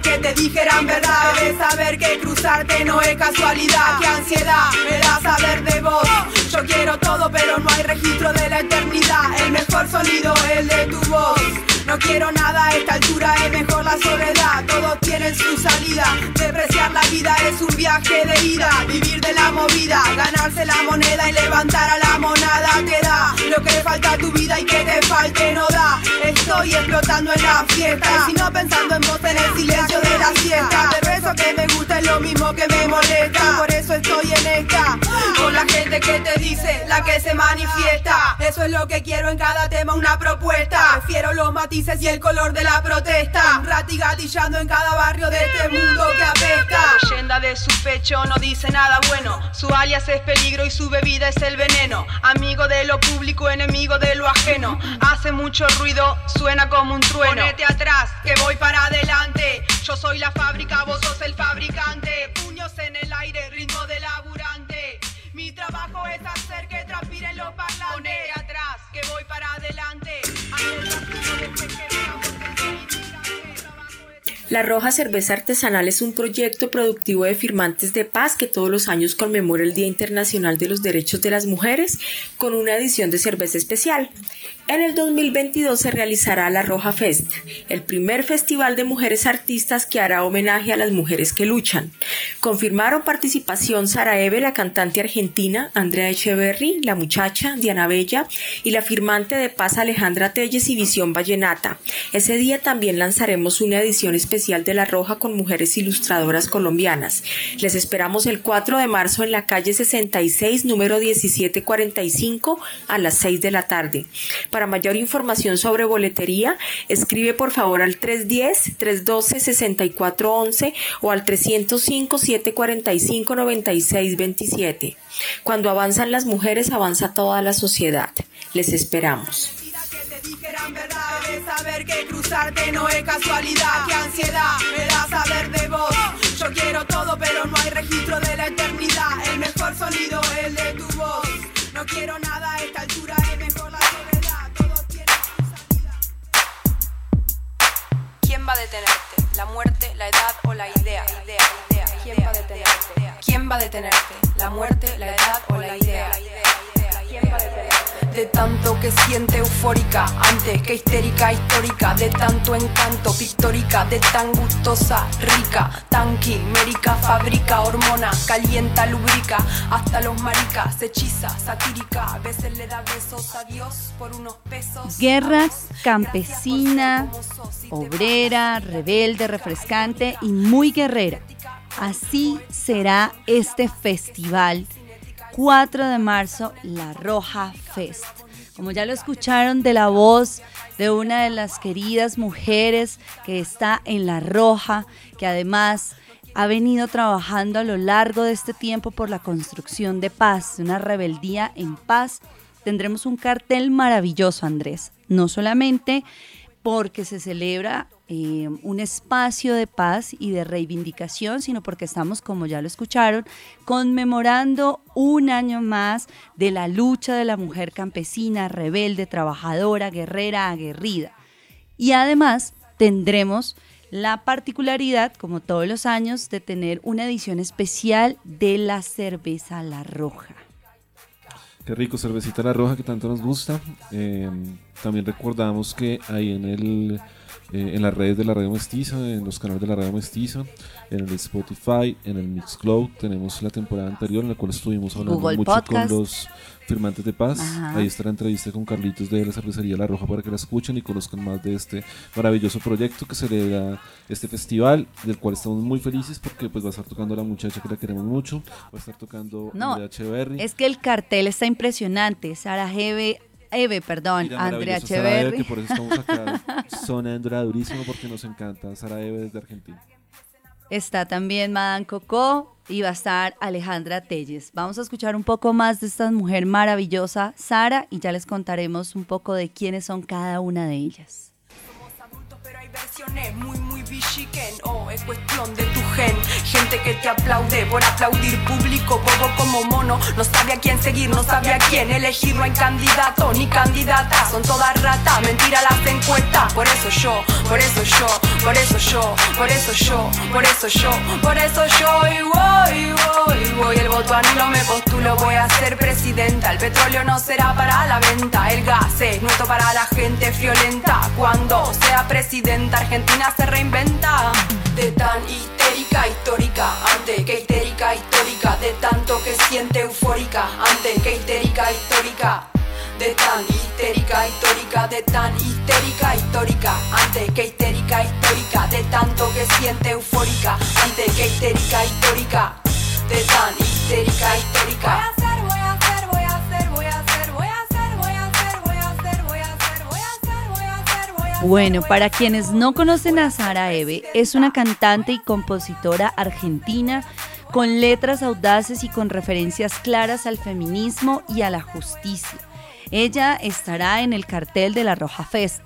que te dijeran verdad, debes saber que cruzarte no es casualidad. Qué ansiedad me da saber de vos. Yo quiero todo, pero no hay registro de la eternidad. El mejor sonido es de tu voz. No quiero nada a esta altura, es mejor la soledad. Todos tienen su salida. Depreciar la vida es un viaje de ida. Vivir de la movida, ganarse la moneda y levantar a la monada te da. Lo que le falta a tu vida y que te falte no da. Estoy explotando en la fiesta. Si no pensando en vos en el silencio de la siesta. Pero eso que me gusta es lo mismo que me molesta. Por eso estoy en esta. Con la gente que te dice, la que se manifiesta. Eso es lo que quiero en cada tema, una propuesta. Prefiero los matices y el color de la protesta. Un rati gatillando en cada barrio de este mundo que apesta. La leyenda de su pecho no dice nada bueno. Su alias es peligro y su bebida es el veneno. Amigo de lo público, enemigo de lo ajeno. Hace mucho ruido, suena como un trueno. Ponete atrás, que voy para adelante. Yo soy la fábrica, vos sos el fabricante. Puños en el aire, ritmo de laburante. Mi trabajo es hacer que transpiren los parlantes. Atrás, que voy para adelante. La Roja Cerveza Artesanal es un proyecto productivo de firmantes de paz que todos los años conmemora el Día Internacional de los Derechos de las Mujeres con una edición de cerveza especial. En el 2022 se realizará la Roja Fest, el primer festival de mujeres artistas que hará homenaje a las mujeres que luchan. Confirmaron participación Sara Eve, la cantante argentina, Andrea Echeverry, la muchacha, Diana Bella y la firmante de paz Alejandra Telles y Visión Vallenata. Ese día también lanzaremos una edición especial de La Roja con mujeres ilustradoras colombianas. Les esperamos el 4 de marzo en la calle 66, número 1745, a las 6 de la tarde. Mayor información sobre boletería, escribe por favor al 310-312-6411 o al 305-745-9627. Cuando avanzan las mujeres, avanza toda la sociedad. Les esperamos. Yo quiero todo pero no hay registro de la eternidad El mejor sonido es de tu voz No quiero nada va a detenerte? ¿La muerte, la edad o la idea? idea, idea ¿Quién va a detenerte? ¿Quién va a detenerte? ¿La muerte, la edad o la idea? ¿Quién va a detenerte? De tanto que siente eufórica, antes que histérica, histórica, de tanto encanto, pictórica, de tan gustosa, rica, tan quimérica, fabrica hormona, calienta, lubrica, hasta los maricas, hechiza, satírica, a veces le da besos a Dios por unos pesos. Guerra campesina, obrera, rebelde, refrescante y muy guerrera. Así será este festival 4 de marzo, La Roja Fest. Como ya lo escucharon de la voz de una de las queridas mujeres que está en La Roja, que además ha venido trabajando a lo largo de este tiempo por la construcción de paz, una rebeldía en paz, tendremos un cartel maravilloso, Andrés. No solamente porque se celebra eh, un espacio de paz y de reivindicación, sino porque estamos, como ya lo escucharon, conmemorando un año más de la lucha de la mujer campesina, rebelde, trabajadora, guerrera, aguerrida. Y además tendremos la particularidad, como todos los años, de tener una edición especial de la cerveza La Roja. Qué rico, cervecita La Roja que tanto nos gusta. Eh, también recordamos que ahí en el eh, en las redes de la Radio Mestiza, en los canales de la Radio Mestiza, en el Spotify, en el Mixcloud. Tenemos la temporada anterior en la cual estuvimos hablando Google mucho Podcast. con los firmantes de paz. Ajá. Ahí está la entrevista con Carlitos de la cervecería La Roja para que la escuchen y conozcan más de este maravilloso proyecto que celebra este festival, del cual estamos muy felices porque pues va a estar tocando la muchacha que la queremos mucho, va a estar tocando No, es que el cartel está impresionante. Sara Eve, Eve, perdón, Y la Andrea maravillosa Sara Eve, Echeverry. que por eso estamos acá (laughs) sonando durísimo porque nos encanta Sara Eve desde Argentina. Está también Madame Coco y va a estar Alejandra Telles. Vamos a escuchar un poco más de esta mujer maravillosa, Sara, y ya les contaremos un poco de quiénes son cada una de ellas. versiones muy muy es cuestión de tu gen. Gente que te aplaude por aplaudir público bobo como mono. No sabe a quién seguir no sabe a quién elegir. No hay candidato ni candidata son todas ratas. Mentira las encuestas. Por eso yo por eso yo por eso yo por eso yo por eso yo por eso yo y voy voy voy. El voto a no me postulo voy a ser presidenta. El petróleo no será para la venta el gas es nuestro para la gente friolenta. Cuando sea presidenta argentina se reinventa. De tan histérica, histórica, ante que histérica, histórica, de tanto que siente eufórica, ante que histérica, histórica. De tan histérica, histórica, de tan histérica, histórica, ante que histérica, histórica, de tanto que siente eufórica, ante que histérica, histórica, de tan histérica, histórica. Bueno, para quienes no conocen a Sara Eve, es una cantante y compositora argentina con letras audaces y con referencias claras al feminismo y a la justicia. Ella estará en el cartel de la Roja Fest.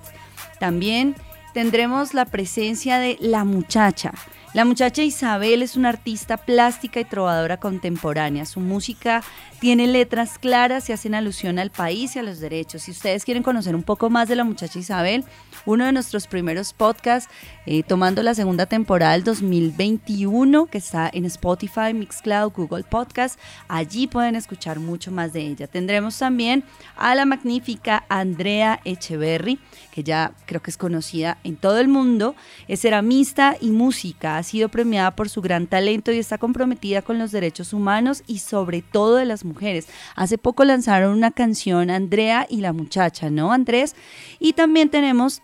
También tendremos la presencia de La Muchacha. La muchacha Isabel es una artista plástica y trovadora contemporánea. Su música tiene letras claras y hacen alusión al país y a los derechos. Si ustedes quieren conocer un poco más de la muchacha Isabel, uno de nuestros primeros podcasts, eh, tomando la segunda temporada del 2021, que está en Spotify, Mixcloud, Google Podcast, allí pueden escuchar mucho más de ella. Tendremos también a la magnífica Andrea Echeverry, que ya creo que es conocida en todo el mundo, es ceramista y música, ha sido premiada por su gran talento y está comprometida con los derechos humanos y sobre todo de las mujeres. Hace poco lanzaron una canción Andrea y la muchacha, ¿no, Andrés? Y también tenemos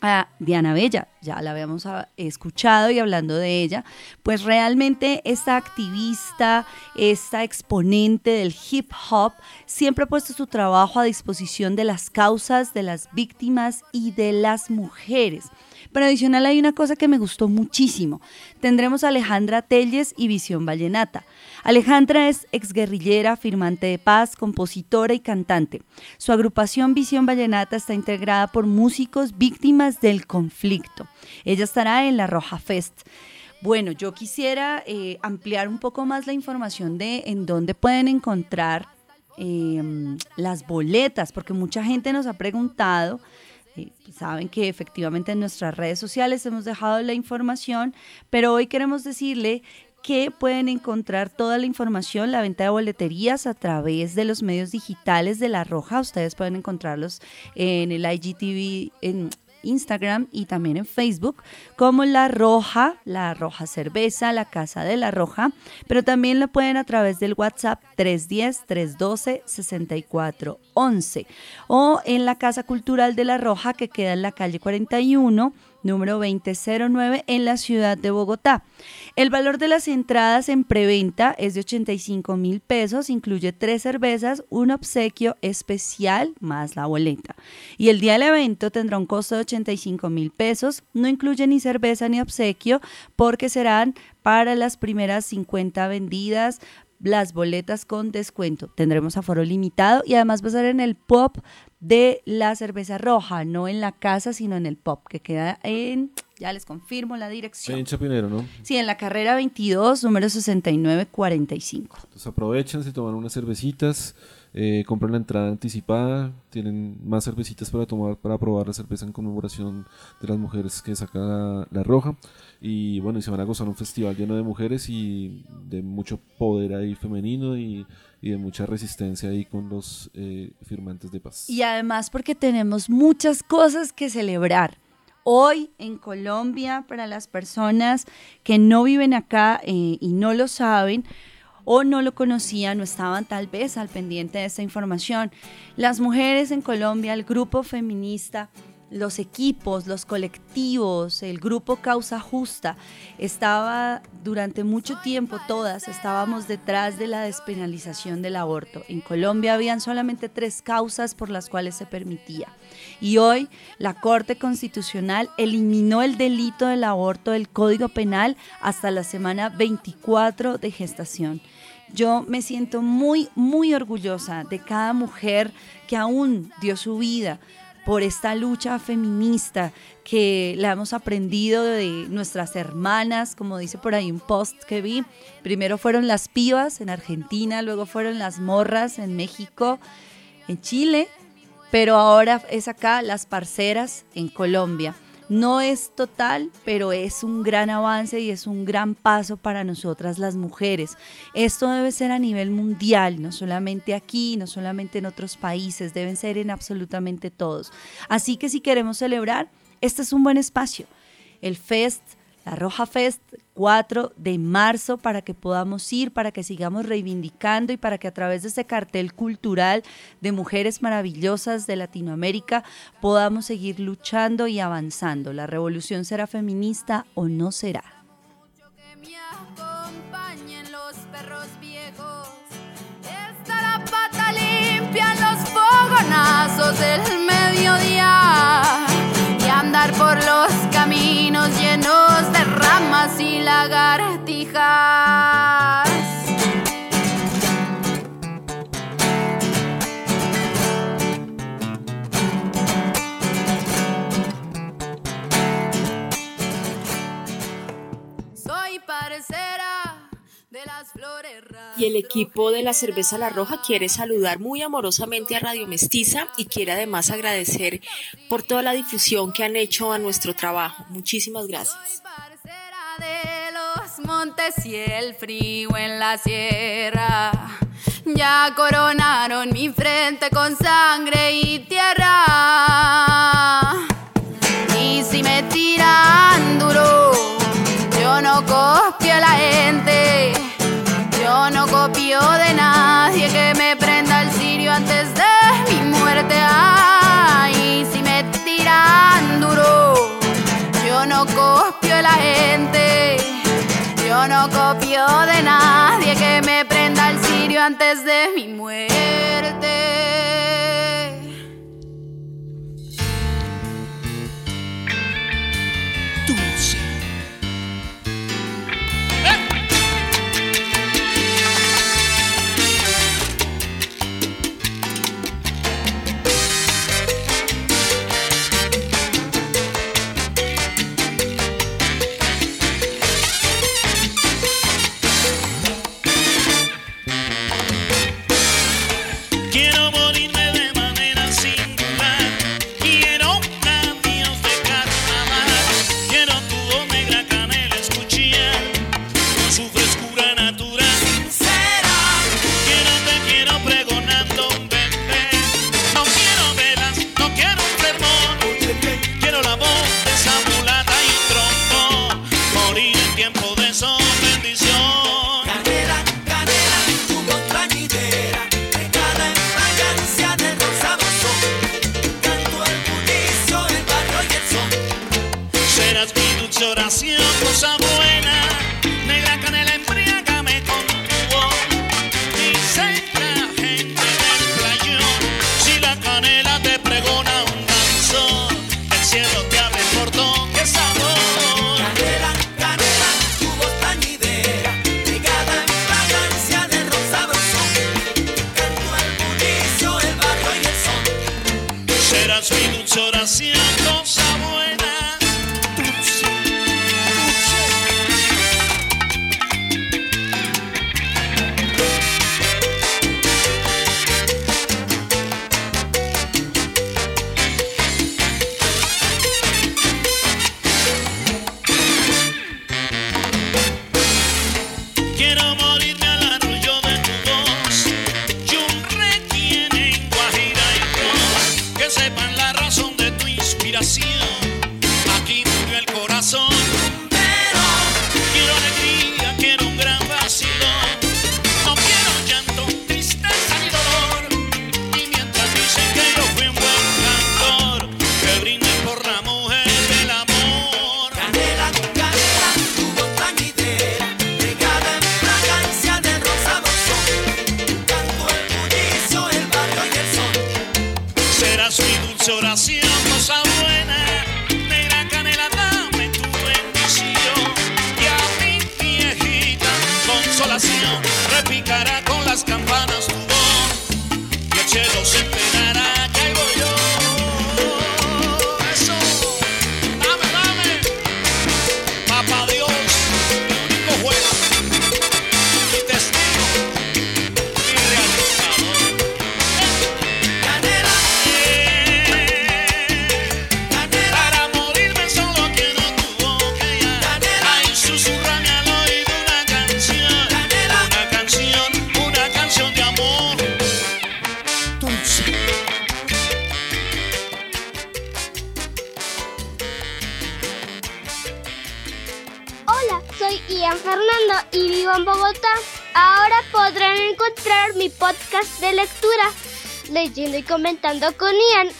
a Diana Bella, ya la habíamos ah, escuchado y hablando de ella, pues realmente esta activista, esta exponente del hip hop, siempre ha puesto su trabajo a disposición de las causas, de las víctimas y de las mujeres. Adicional hay una cosa que me gustó muchísimo. Tendremos a Alejandra Telles y Visión Vallenata. Alejandra es exguerrillera, firmante de paz, compositora y cantante. Su agrupación Visión Vallenata está integrada por músicos víctimas del conflicto. Ella estará en la Roja Fest. Bueno, yo quisiera eh, ampliar un poco más la información de en dónde pueden encontrar em, las boletas, porque mucha gente nos ha preguntado saben que efectivamente en nuestras redes sociales hemos dejado la información, pero hoy queremos decirle que pueden encontrar toda la información, la venta de boleterías a través de los medios digitales de La Roja. Ustedes pueden encontrarlos en el IGTV, en Instagram y también en Facebook como La Roja, La Roja Cerveza, La Casa de La Roja, pero también lo pueden a través del WhatsApp 310-312-6411 o en la Casa Cultural de La Roja que queda en la calle 41 número 2009 en la ciudad de Bogotá. El valor de las entradas en preventa es de 85 mil pesos, incluye tres cervezas, un obsequio especial más la boleta. Y el día del evento tendrá un costo de 85 mil pesos, no incluye ni cerveza ni obsequio porque serán para las primeras 50 vendidas las boletas con descuento. Tendremos aforo limitado y además va a ser en el pop de la cerveza roja, no en la casa, sino en el pop, que queda en, ya les confirmo la dirección. En Chapinero, ¿no? Sí, en la carrera 22, número 6945. Entonces aprovechan, se toman unas cervecitas, eh, compran la entrada anticipada, tienen más cervecitas para tomar, para probar la cerveza en conmemoración de las mujeres que saca la, la roja. Y bueno, y se van a gozar un festival lleno de mujeres y de mucho poder ahí femenino y y de mucha resistencia ahí con los eh, firmantes de paz. Y además porque tenemos muchas cosas que celebrar. Hoy en Colombia, para las personas que no viven acá eh, y no lo saben, o no lo conocían, no estaban tal vez al pendiente de esta información. Las mujeres en Colombia, el grupo feminista los equipos, los colectivos, el grupo Causa Justa, estaba durante mucho tiempo, todas estábamos detrás de la despenalización del aborto. En Colombia habían solamente tres causas por las cuales se permitía. Y hoy la Corte Constitucional eliminó el delito del aborto del Código Penal hasta la semana 24 de gestación. Yo me siento muy, muy orgullosa de cada mujer que aún dio su vida por esta lucha feminista que la hemos aprendido de nuestras hermanas, como dice por ahí un post que vi. Primero fueron las pibas en Argentina, luego fueron las morras en México, en Chile, pero ahora es acá las parceras en Colombia. No es total, pero es un gran avance y es un gran paso para nosotras las mujeres. Esto debe ser a nivel mundial, no solamente aquí, no solamente en otros países, deben ser en absolutamente todos. Así que si queremos celebrar, este es un buen espacio. El Fest, la Roja Fest, 4 de marzo, para que podamos ir, para que sigamos reivindicando y para que a través de este cartel cultural de mujeres maravillosas de Latinoamérica podamos seguir luchando y avanzando. ¿La revolución será feminista o no será? los fogonazos del mediodía. Andar por los caminos llenos de ramas y lagartijas. Y el equipo de la cerveza La Roja quiere saludar muy amorosamente a Radio Mestiza y quiere además agradecer por toda la difusión que han hecho a nuestro trabajo. Muchísimas gracias. de los montes y el frío en la sierra. Ya coronaron mi frente con sangre y tierra. Y si me tiran duro, yo no copio a la gente. Yo no copio de nadie que me prenda el cirio antes de mi muerte. Ay, si me tiran duro, yo no copio a la gente. Yo no copio de nadie que me prenda el cirio antes de mi muerte.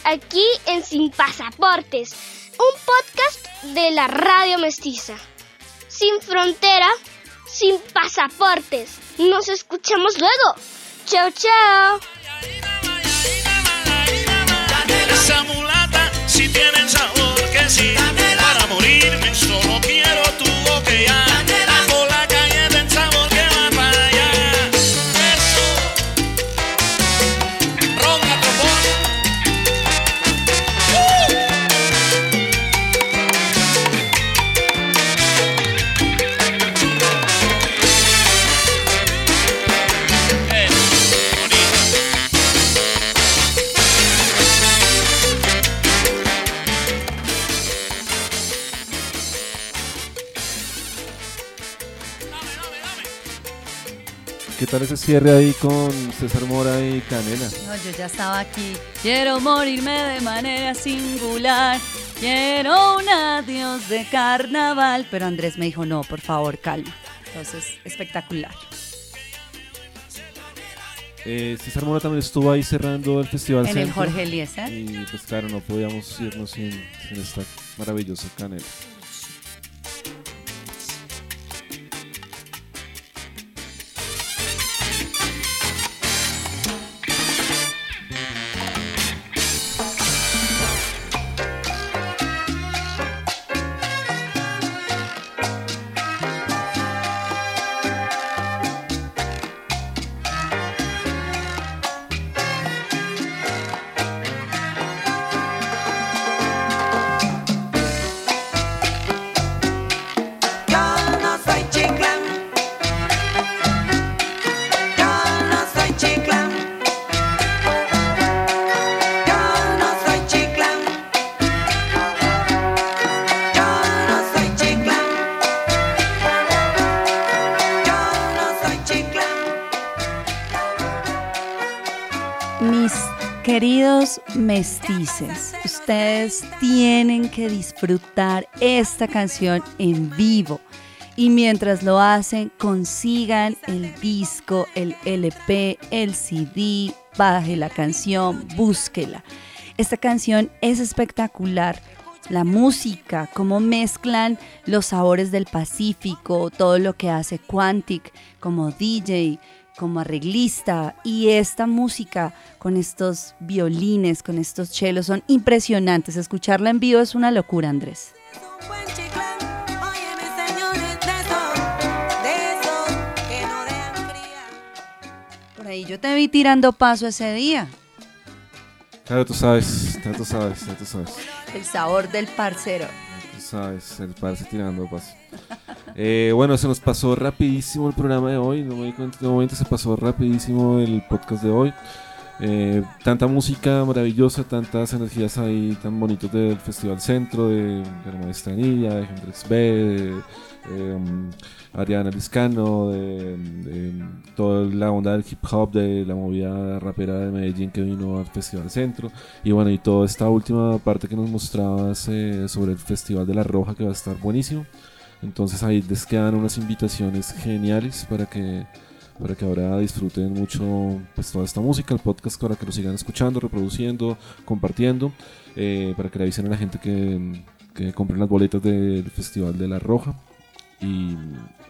Aquí en Sin Pasaportes, un podcast de la radio mestiza. Sin frontera, sin pasaportes. Nos escuchamos luego. Chao, chao. ¿Qué tal ese cierre ahí con César Mora y Canela? No, yo ya estaba aquí. Quiero morirme de manera singular. Quiero un adiós de carnaval. Pero Andrés me dijo, no, por favor, calma. Entonces, espectacular. Eh, César Mora también estuvo ahí cerrando el festival. En el. Jorge Eliezer. Y pues claro, no podíamos irnos sin, sin esta maravillosa Canela. Ustedes tienen que disfrutar esta canción en vivo. Y mientras lo hacen, consigan el disco, el LP, el CD, baje la canción, búsquela. Esta canción es espectacular. La música, cómo mezclan los sabores del Pacífico, todo lo que hace Quantic como DJ, como arreglista y esta música con estos violines, con estos chelos son impresionantes. Escucharla en vivo es una locura, Andrés. Por ahí yo te vi tirando paso ese día. Claro, tú sabes, ya tú sabes, ya tú sabes. El sabor del parcero. Sabes, el parce tirando paso. Eh, bueno, se nos pasó rapidísimo el programa de hoy. No me di cuenta en qué momento se pasó rapidísimo el podcast de hoy. Eh, tanta música maravillosa, tantas energías ahí tan bonitos del Festival Centro, de, de la de Hendrix B, de, eh, Ariana Liscano, de toda la onda del hip hop, de la movida rapera de Medellín que vino al Festival Centro. Y bueno, y toda esta última parte que nos mostrabas eh, sobre el Festival de la Roja que va a estar buenísimo. Entonces ahí les quedan unas invitaciones geniales para que para que ahora disfruten mucho pues, toda esta música, el podcast para que lo sigan escuchando, reproduciendo, compartiendo, eh, para que le avisen a la gente que, que compren las boletas del Festival de la Roja y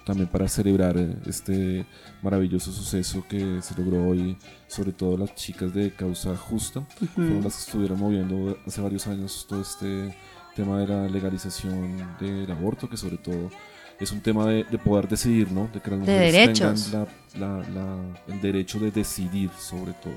también para celebrar eh, este maravilloso suceso que se logró hoy, sobre todo las chicas de Causa Justa, Ujú. fueron las que estuvieron moviendo hace varios años todo este tema de la legalización del aborto, que sobre todo es un tema de, de poder decidir, ¿no? De que las mujeres tengan la- la- la- el derecho de decidir sobre todo.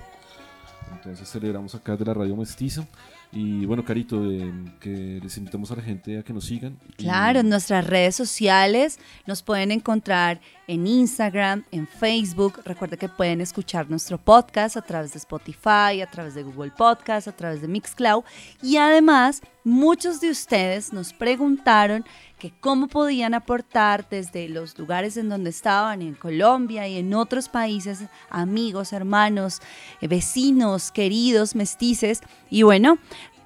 Entonces celebramos acá de la Radio Mestiza. Y bueno, Carito, eh, que les invitamos a la gente a que nos sigan. Claro, en nuestras redes sociales nos pueden encontrar en Instagram, en Facebook. Recuerda que pueden escuchar nuestro podcast a través de Spotify, a través de Google Podcast, a través de Mixcloud. Y además, muchos de ustedes nos preguntaron que cómo podían aportar desde los lugares en donde estaban, en Colombia y en otros países, amigos, hermanos, eh, vecinos, queridos, mestices. Y bueno,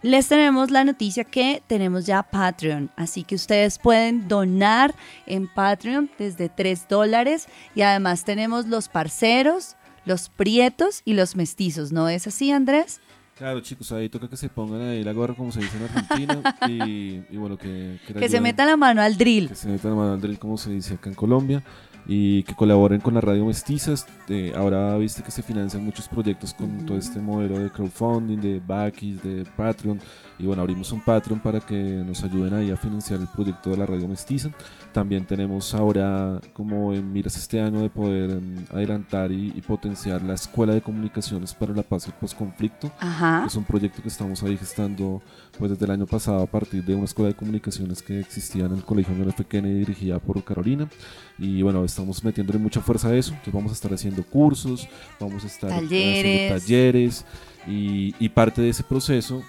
les tenemos la noticia que tenemos ya Patreon, así que ustedes pueden donar en Patreon desde 3 dólares y además tenemos los parceros, los prietos y los mestizos, ¿no es así Andrés? Claro, chicos, ahí toca que se pongan ahí la gorra, como se dice en Argentina, (laughs) y, y bueno, que... Que, se metan la mano al drill. Que se metan la mano al drill, como se dice acá en Colombia, y que colaboren con la radio Mestizas. Eh, ahora viste que se financian muchos proyectos con todo este modelo de crowdfunding, de Backis, de Patreon, y bueno, abrimos un Patreon para que nos ayuden ahí a financiar el proyecto de la radio Mestiza. También tenemos ahora como en miras este año de poder em, adelantar y, y potenciar la Escuela de Comunicaciones para la Paz y el Postconflicto. Ajá. Es un proyecto que estamos ahí gestando pues desde el año pasado a partir de una escuela de comunicaciones que existía en el Colegio John F. Kennedy dirigida por Carolina. Y bueno, estamos metiéndole mucha fuerza a eso. Entonces vamos a estar haciendo cursos, vamos a estar Talleres. haciendo talleres y, y parte de ese proceso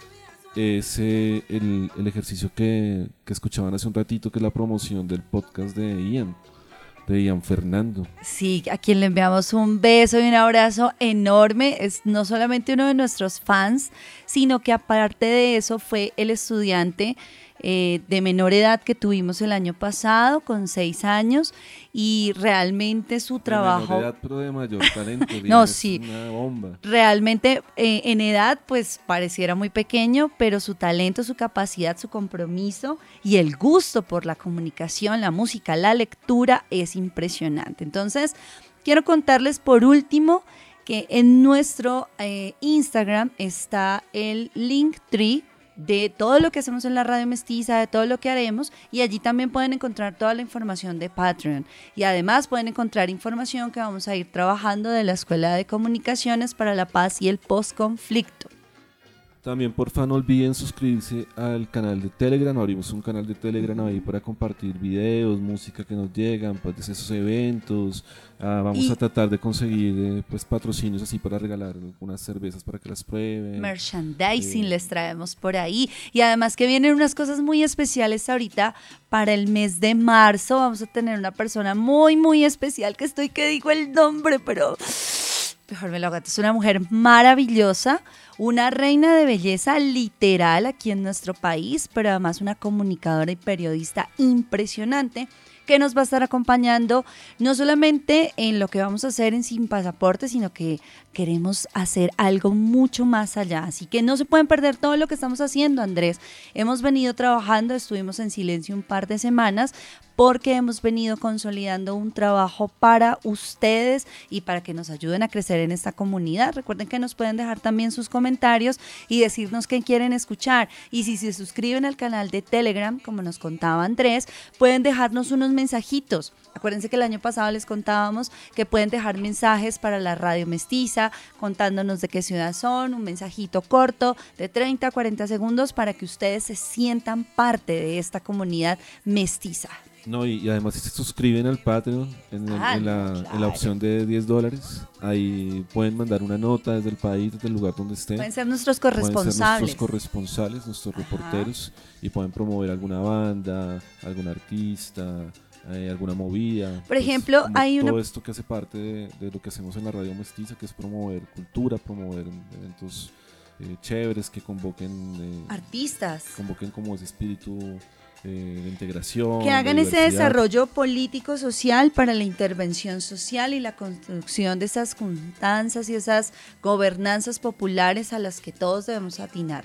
es eh, el, el ejercicio que, que escuchaban hace un ratito, que es la promoción del podcast de Ian, de Ian Fernando. Sí, a quien le enviamos un beso y un abrazo enorme. Es no solamente uno de nuestros fans, sino que aparte de eso fue el estudiante eh, de menor edad que tuvimos el año pasado, con seis años, y realmente su De menor trabajo... edad, pero de mayor talento. (laughs) No, sí. Una bomba. Realmente eh, en edad pues pareciera muy pequeño, pero su talento, su capacidad, su compromiso y el gusto por la comunicación, la música, la lectura es impresionante. Entonces, quiero contarles por último que en nuestro eh, Instagram está el link tree de todo lo que hacemos en la radio mestiza, de todo lo que haremos y allí también pueden encontrar toda la información de Patreon y además pueden encontrar información que vamos a ir trabajando de la Escuela de Comunicaciones para la Paz y el Postconflicto. También porfa no olviden suscribirse al canal de Telegram, abrimos un canal de Telegram ahí para compartir videos, música que nos llegan, pues de esos eventos, Ah, vamos Y- a tratar de conseguir eh, pues patrocinios así para regalar unas cervezas para que las prueben. Merchandising Eh, les traemos por ahí y además que vienen unas cosas muy especiales ahorita para el mes de marzo. Vamos a tener una persona muy muy especial que estoy que digo el nombre, pero mejor me lo. Es una mujer maravillosa, una reina de belleza literal aquí en nuestro país, pero además una comunicadora y periodista impresionante que nos va a estar acompañando no solamente en lo que vamos a hacer en Sin Pasaporte, sino que queremos hacer algo mucho más allá. Así que no se pueden perder todo lo que estamos haciendo, Andrés. Hemos venido trabajando, estuvimos en silencio un par de semanas porque hemos venido consolidando un trabajo para ustedes y para que nos ayuden a crecer en esta comunidad. Recuerden que nos pueden dejar también sus comentarios y decirnos qué quieren escuchar. Y si se suscriben al canal de Telegram, como nos contaba Andrés, pueden dejarnos unos mensajitos. Acuérdense que el año pasado les contábamos que pueden dejar mensajes para la radio mestiza, contándonos de qué ciudad son, un mensajito corto de 30 a 40 segundos para que ustedes se sientan parte de esta comunidad mestiza. No, y, y además si se suscriben al Patreon en, el- Ah, en la, no, en la claro. opción de 10 dólares, ahí pueden mandar una nota desde el país, desde el lugar donde estén. Pueden ser nuestros Pueden ser corresponsales. nuestros corresponsales, nuestros reporteros, y pueden promover alguna banda, algún artista, eh, alguna movida. Por ejemplo, como hay una- Todo esto que hace parte de, de lo que hacemos en la radio mestiza, que es promover cultura, promover eventos eh, chéveres que convoquen... eh, Artistas. convoquen como ese espíritu eh, de integración. Que de hagan ese desarrollo político-social para la intervención social y la construcción de esas juntanzas y esas gobernanzas populares a las que todos debemos atinar.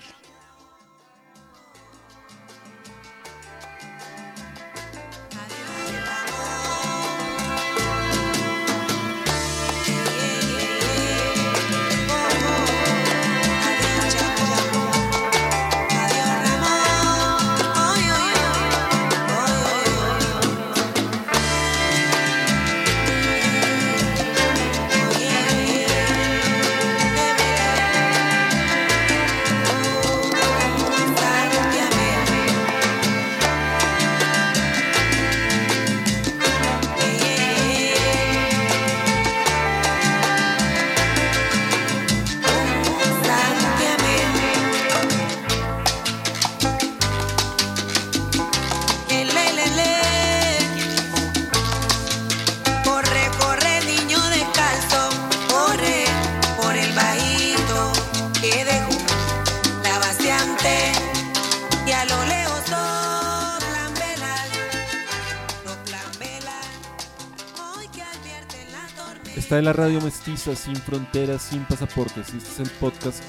La radio mestiza, sin fronteras, sin pasaportes. Este es el podcast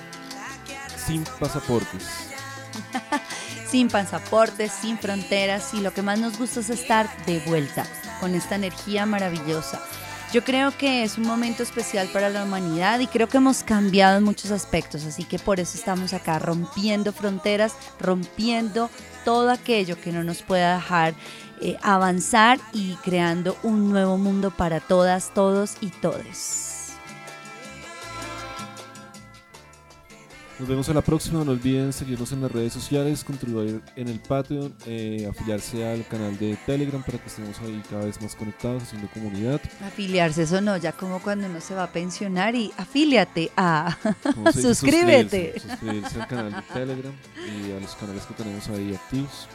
sin pasaportes. (laughs) sin pasaportes, sin fronteras y lo que más nos gusta es estar de vuelta con esta energía maravillosa. Yo creo que es un momento especial para la humanidad y creo que hemos cambiado en muchos aspectos, así que por eso estamos acá rompiendo fronteras, rompiendo todo aquello que no nos pueda dejar eh, avanzar y creando un nuevo mundo para todas, todos y todes. Nos vemos a la próxima. No olviden seguirnos en las redes sociales, contribuir en el Patreon, eh, afiliarse al canal de Telegram para que estemos ahí cada vez más conectados, haciendo comunidad. Afiliarse, eso no, ya como cuando uno se va a pensionar y afíliate a (laughs) suscríbete. Suscribirse, suscribirse al canal de Telegram y a los canales que tenemos ahí activos.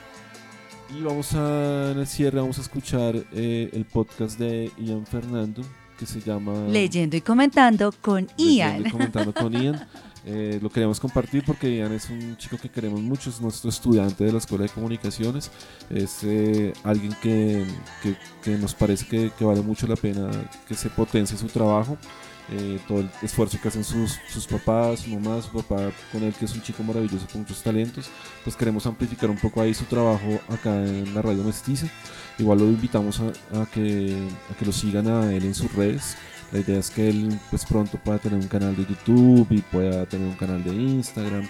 Y vamos a, en el cierre, vamos a escuchar eh, el podcast de Ian Fernando que se llama Leyendo y comentando con Leyendo Ian. y comentando con (laughs) Ian. Eh, lo queremos compartir porque Ian es un chico que queremos mucho, es nuestro estudiante de la Escuela de Comunicaciones, es eh, alguien que, que- que nos parece que, que vale mucho la pena que se potencie su trabajo, eh, todo el esfuerzo que hacen sus, sus papás, su mamá, su papá con él que es un chico maravilloso con muchos talentos, pues queremos amplificar un poco ahí su trabajo acá en la radio mestiza. Igual lo invitamos a, a que, a que lo sigan a él en sus redes. La idea es que él pues pronto pueda tener un canal de YouTube y pueda tener un canal de Instagram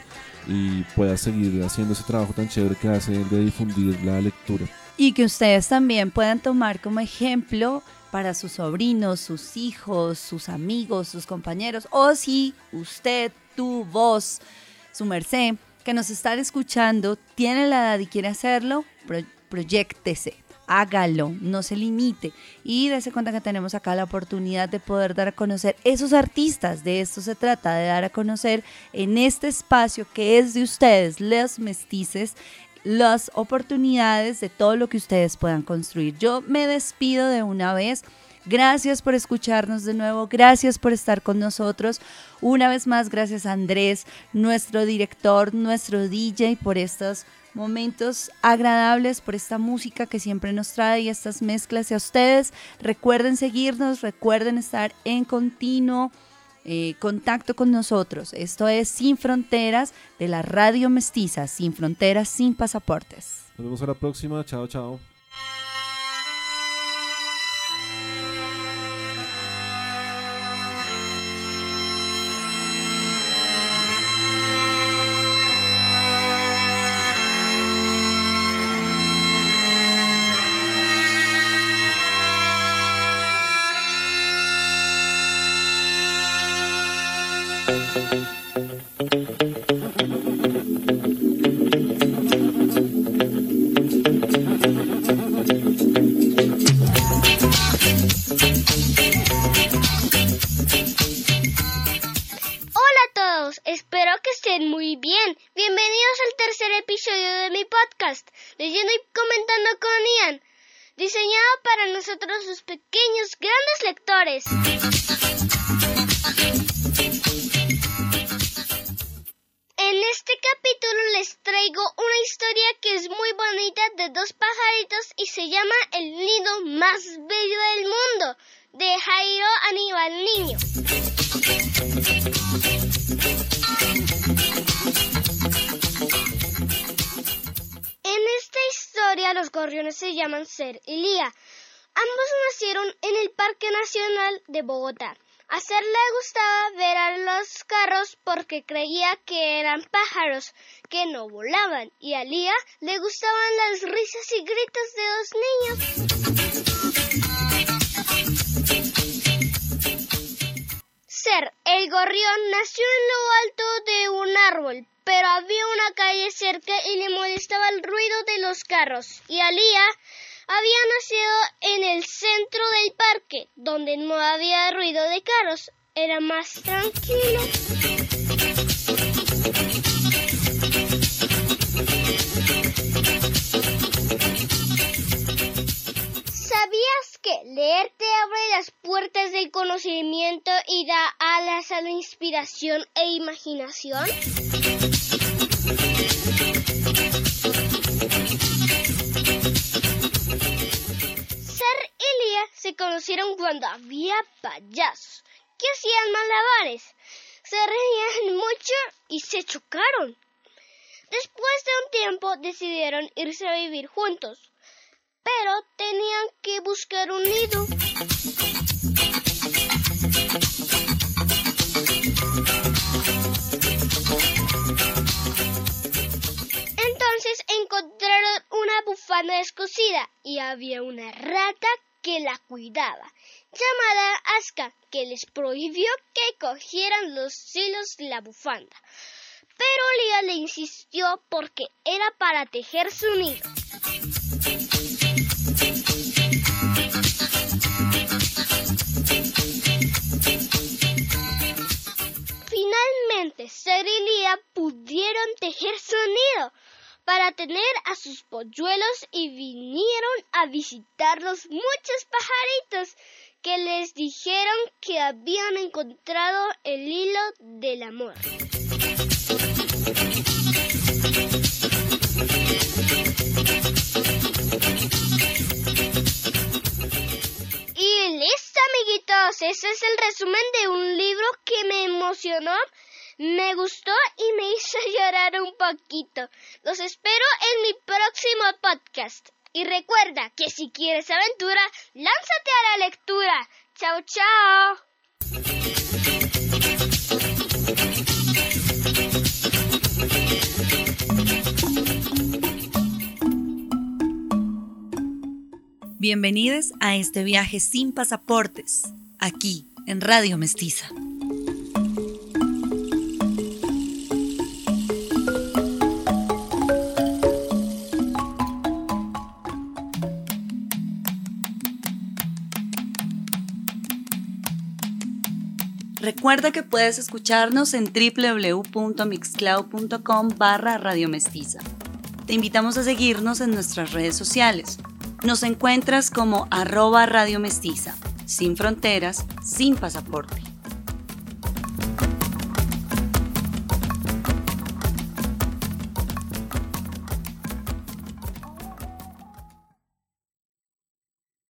y pueda seguir haciendo ese trabajo tan chévere que hace de difundir la lectura. Y que ustedes también puedan tomar como ejemplo para sus sobrinos, sus hijos, sus amigos, sus compañeros, o si usted, tu voz, su merced, que nos están escuchando, tiene la edad y quiere hacerlo, pro- proyéctese, hágalo, no se limite. Y dése cuenta que tenemos acá la oportunidad de poder dar a conocer esos artistas, de esto se trata, de dar a conocer en este espacio que es de ustedes, los mestices, las oportunidades de todo lo que ustedes puedan construir. Yo me despido de una vez. Gracias por escucharnos de nuevo, gracias por estar con nosotros. Una vez más, gracias Andrés, nuestro director, nuestro DJ, por estos momentos agradables, por esta música que siempre nos trae y estas mezclas. Y a ustedes, recuerden seguirnos, recuerden estar en continuo eh, contacto con nosotros. Esto es Sin Fronteras de la Radio Mestiza, Sin Fronteras, sin pasaportes. Nos vemos a la próxima. Chao, chao. Se reían mucho y se chocaron. Después de un tiempo decidieron irse a vivir juntos, pero tenían que buscar un nido. Entonces encontraron una bufanda descosida y había una rata que la cuidaba, llamada Aska, que les prohibió que cogieran los hilos de la bufanda. Pero Lía le insistió porque era para tejer su nido. Finalmente, Ser y Lía pudieron tejer su nido para tener a sus polluelos y vinieron a visitarlos muchos pajaritos que les dijeron que habían encontrado el hilo del amor. Y listo, amiguitos. Ese es el resumen de un libro que me emocionó, me gustó y me (laughs) hizo llorar un poquito. Los espero en mi próximo podcast. Y recuerda que si quieres aventura, lánzate a la lectura. Chao, chao. Bienvenidos a este viaje sin pasaportes, aquí en Radio Mestiza. Recuerda que puedes escucharnos en www.mixcloud.com barra Radio Mestiza. Te invitamos a seguirnos en nuestras redes sociales. Nos encuentras como arroba Radio Mestiza, sin fronteras, sin pasaporte.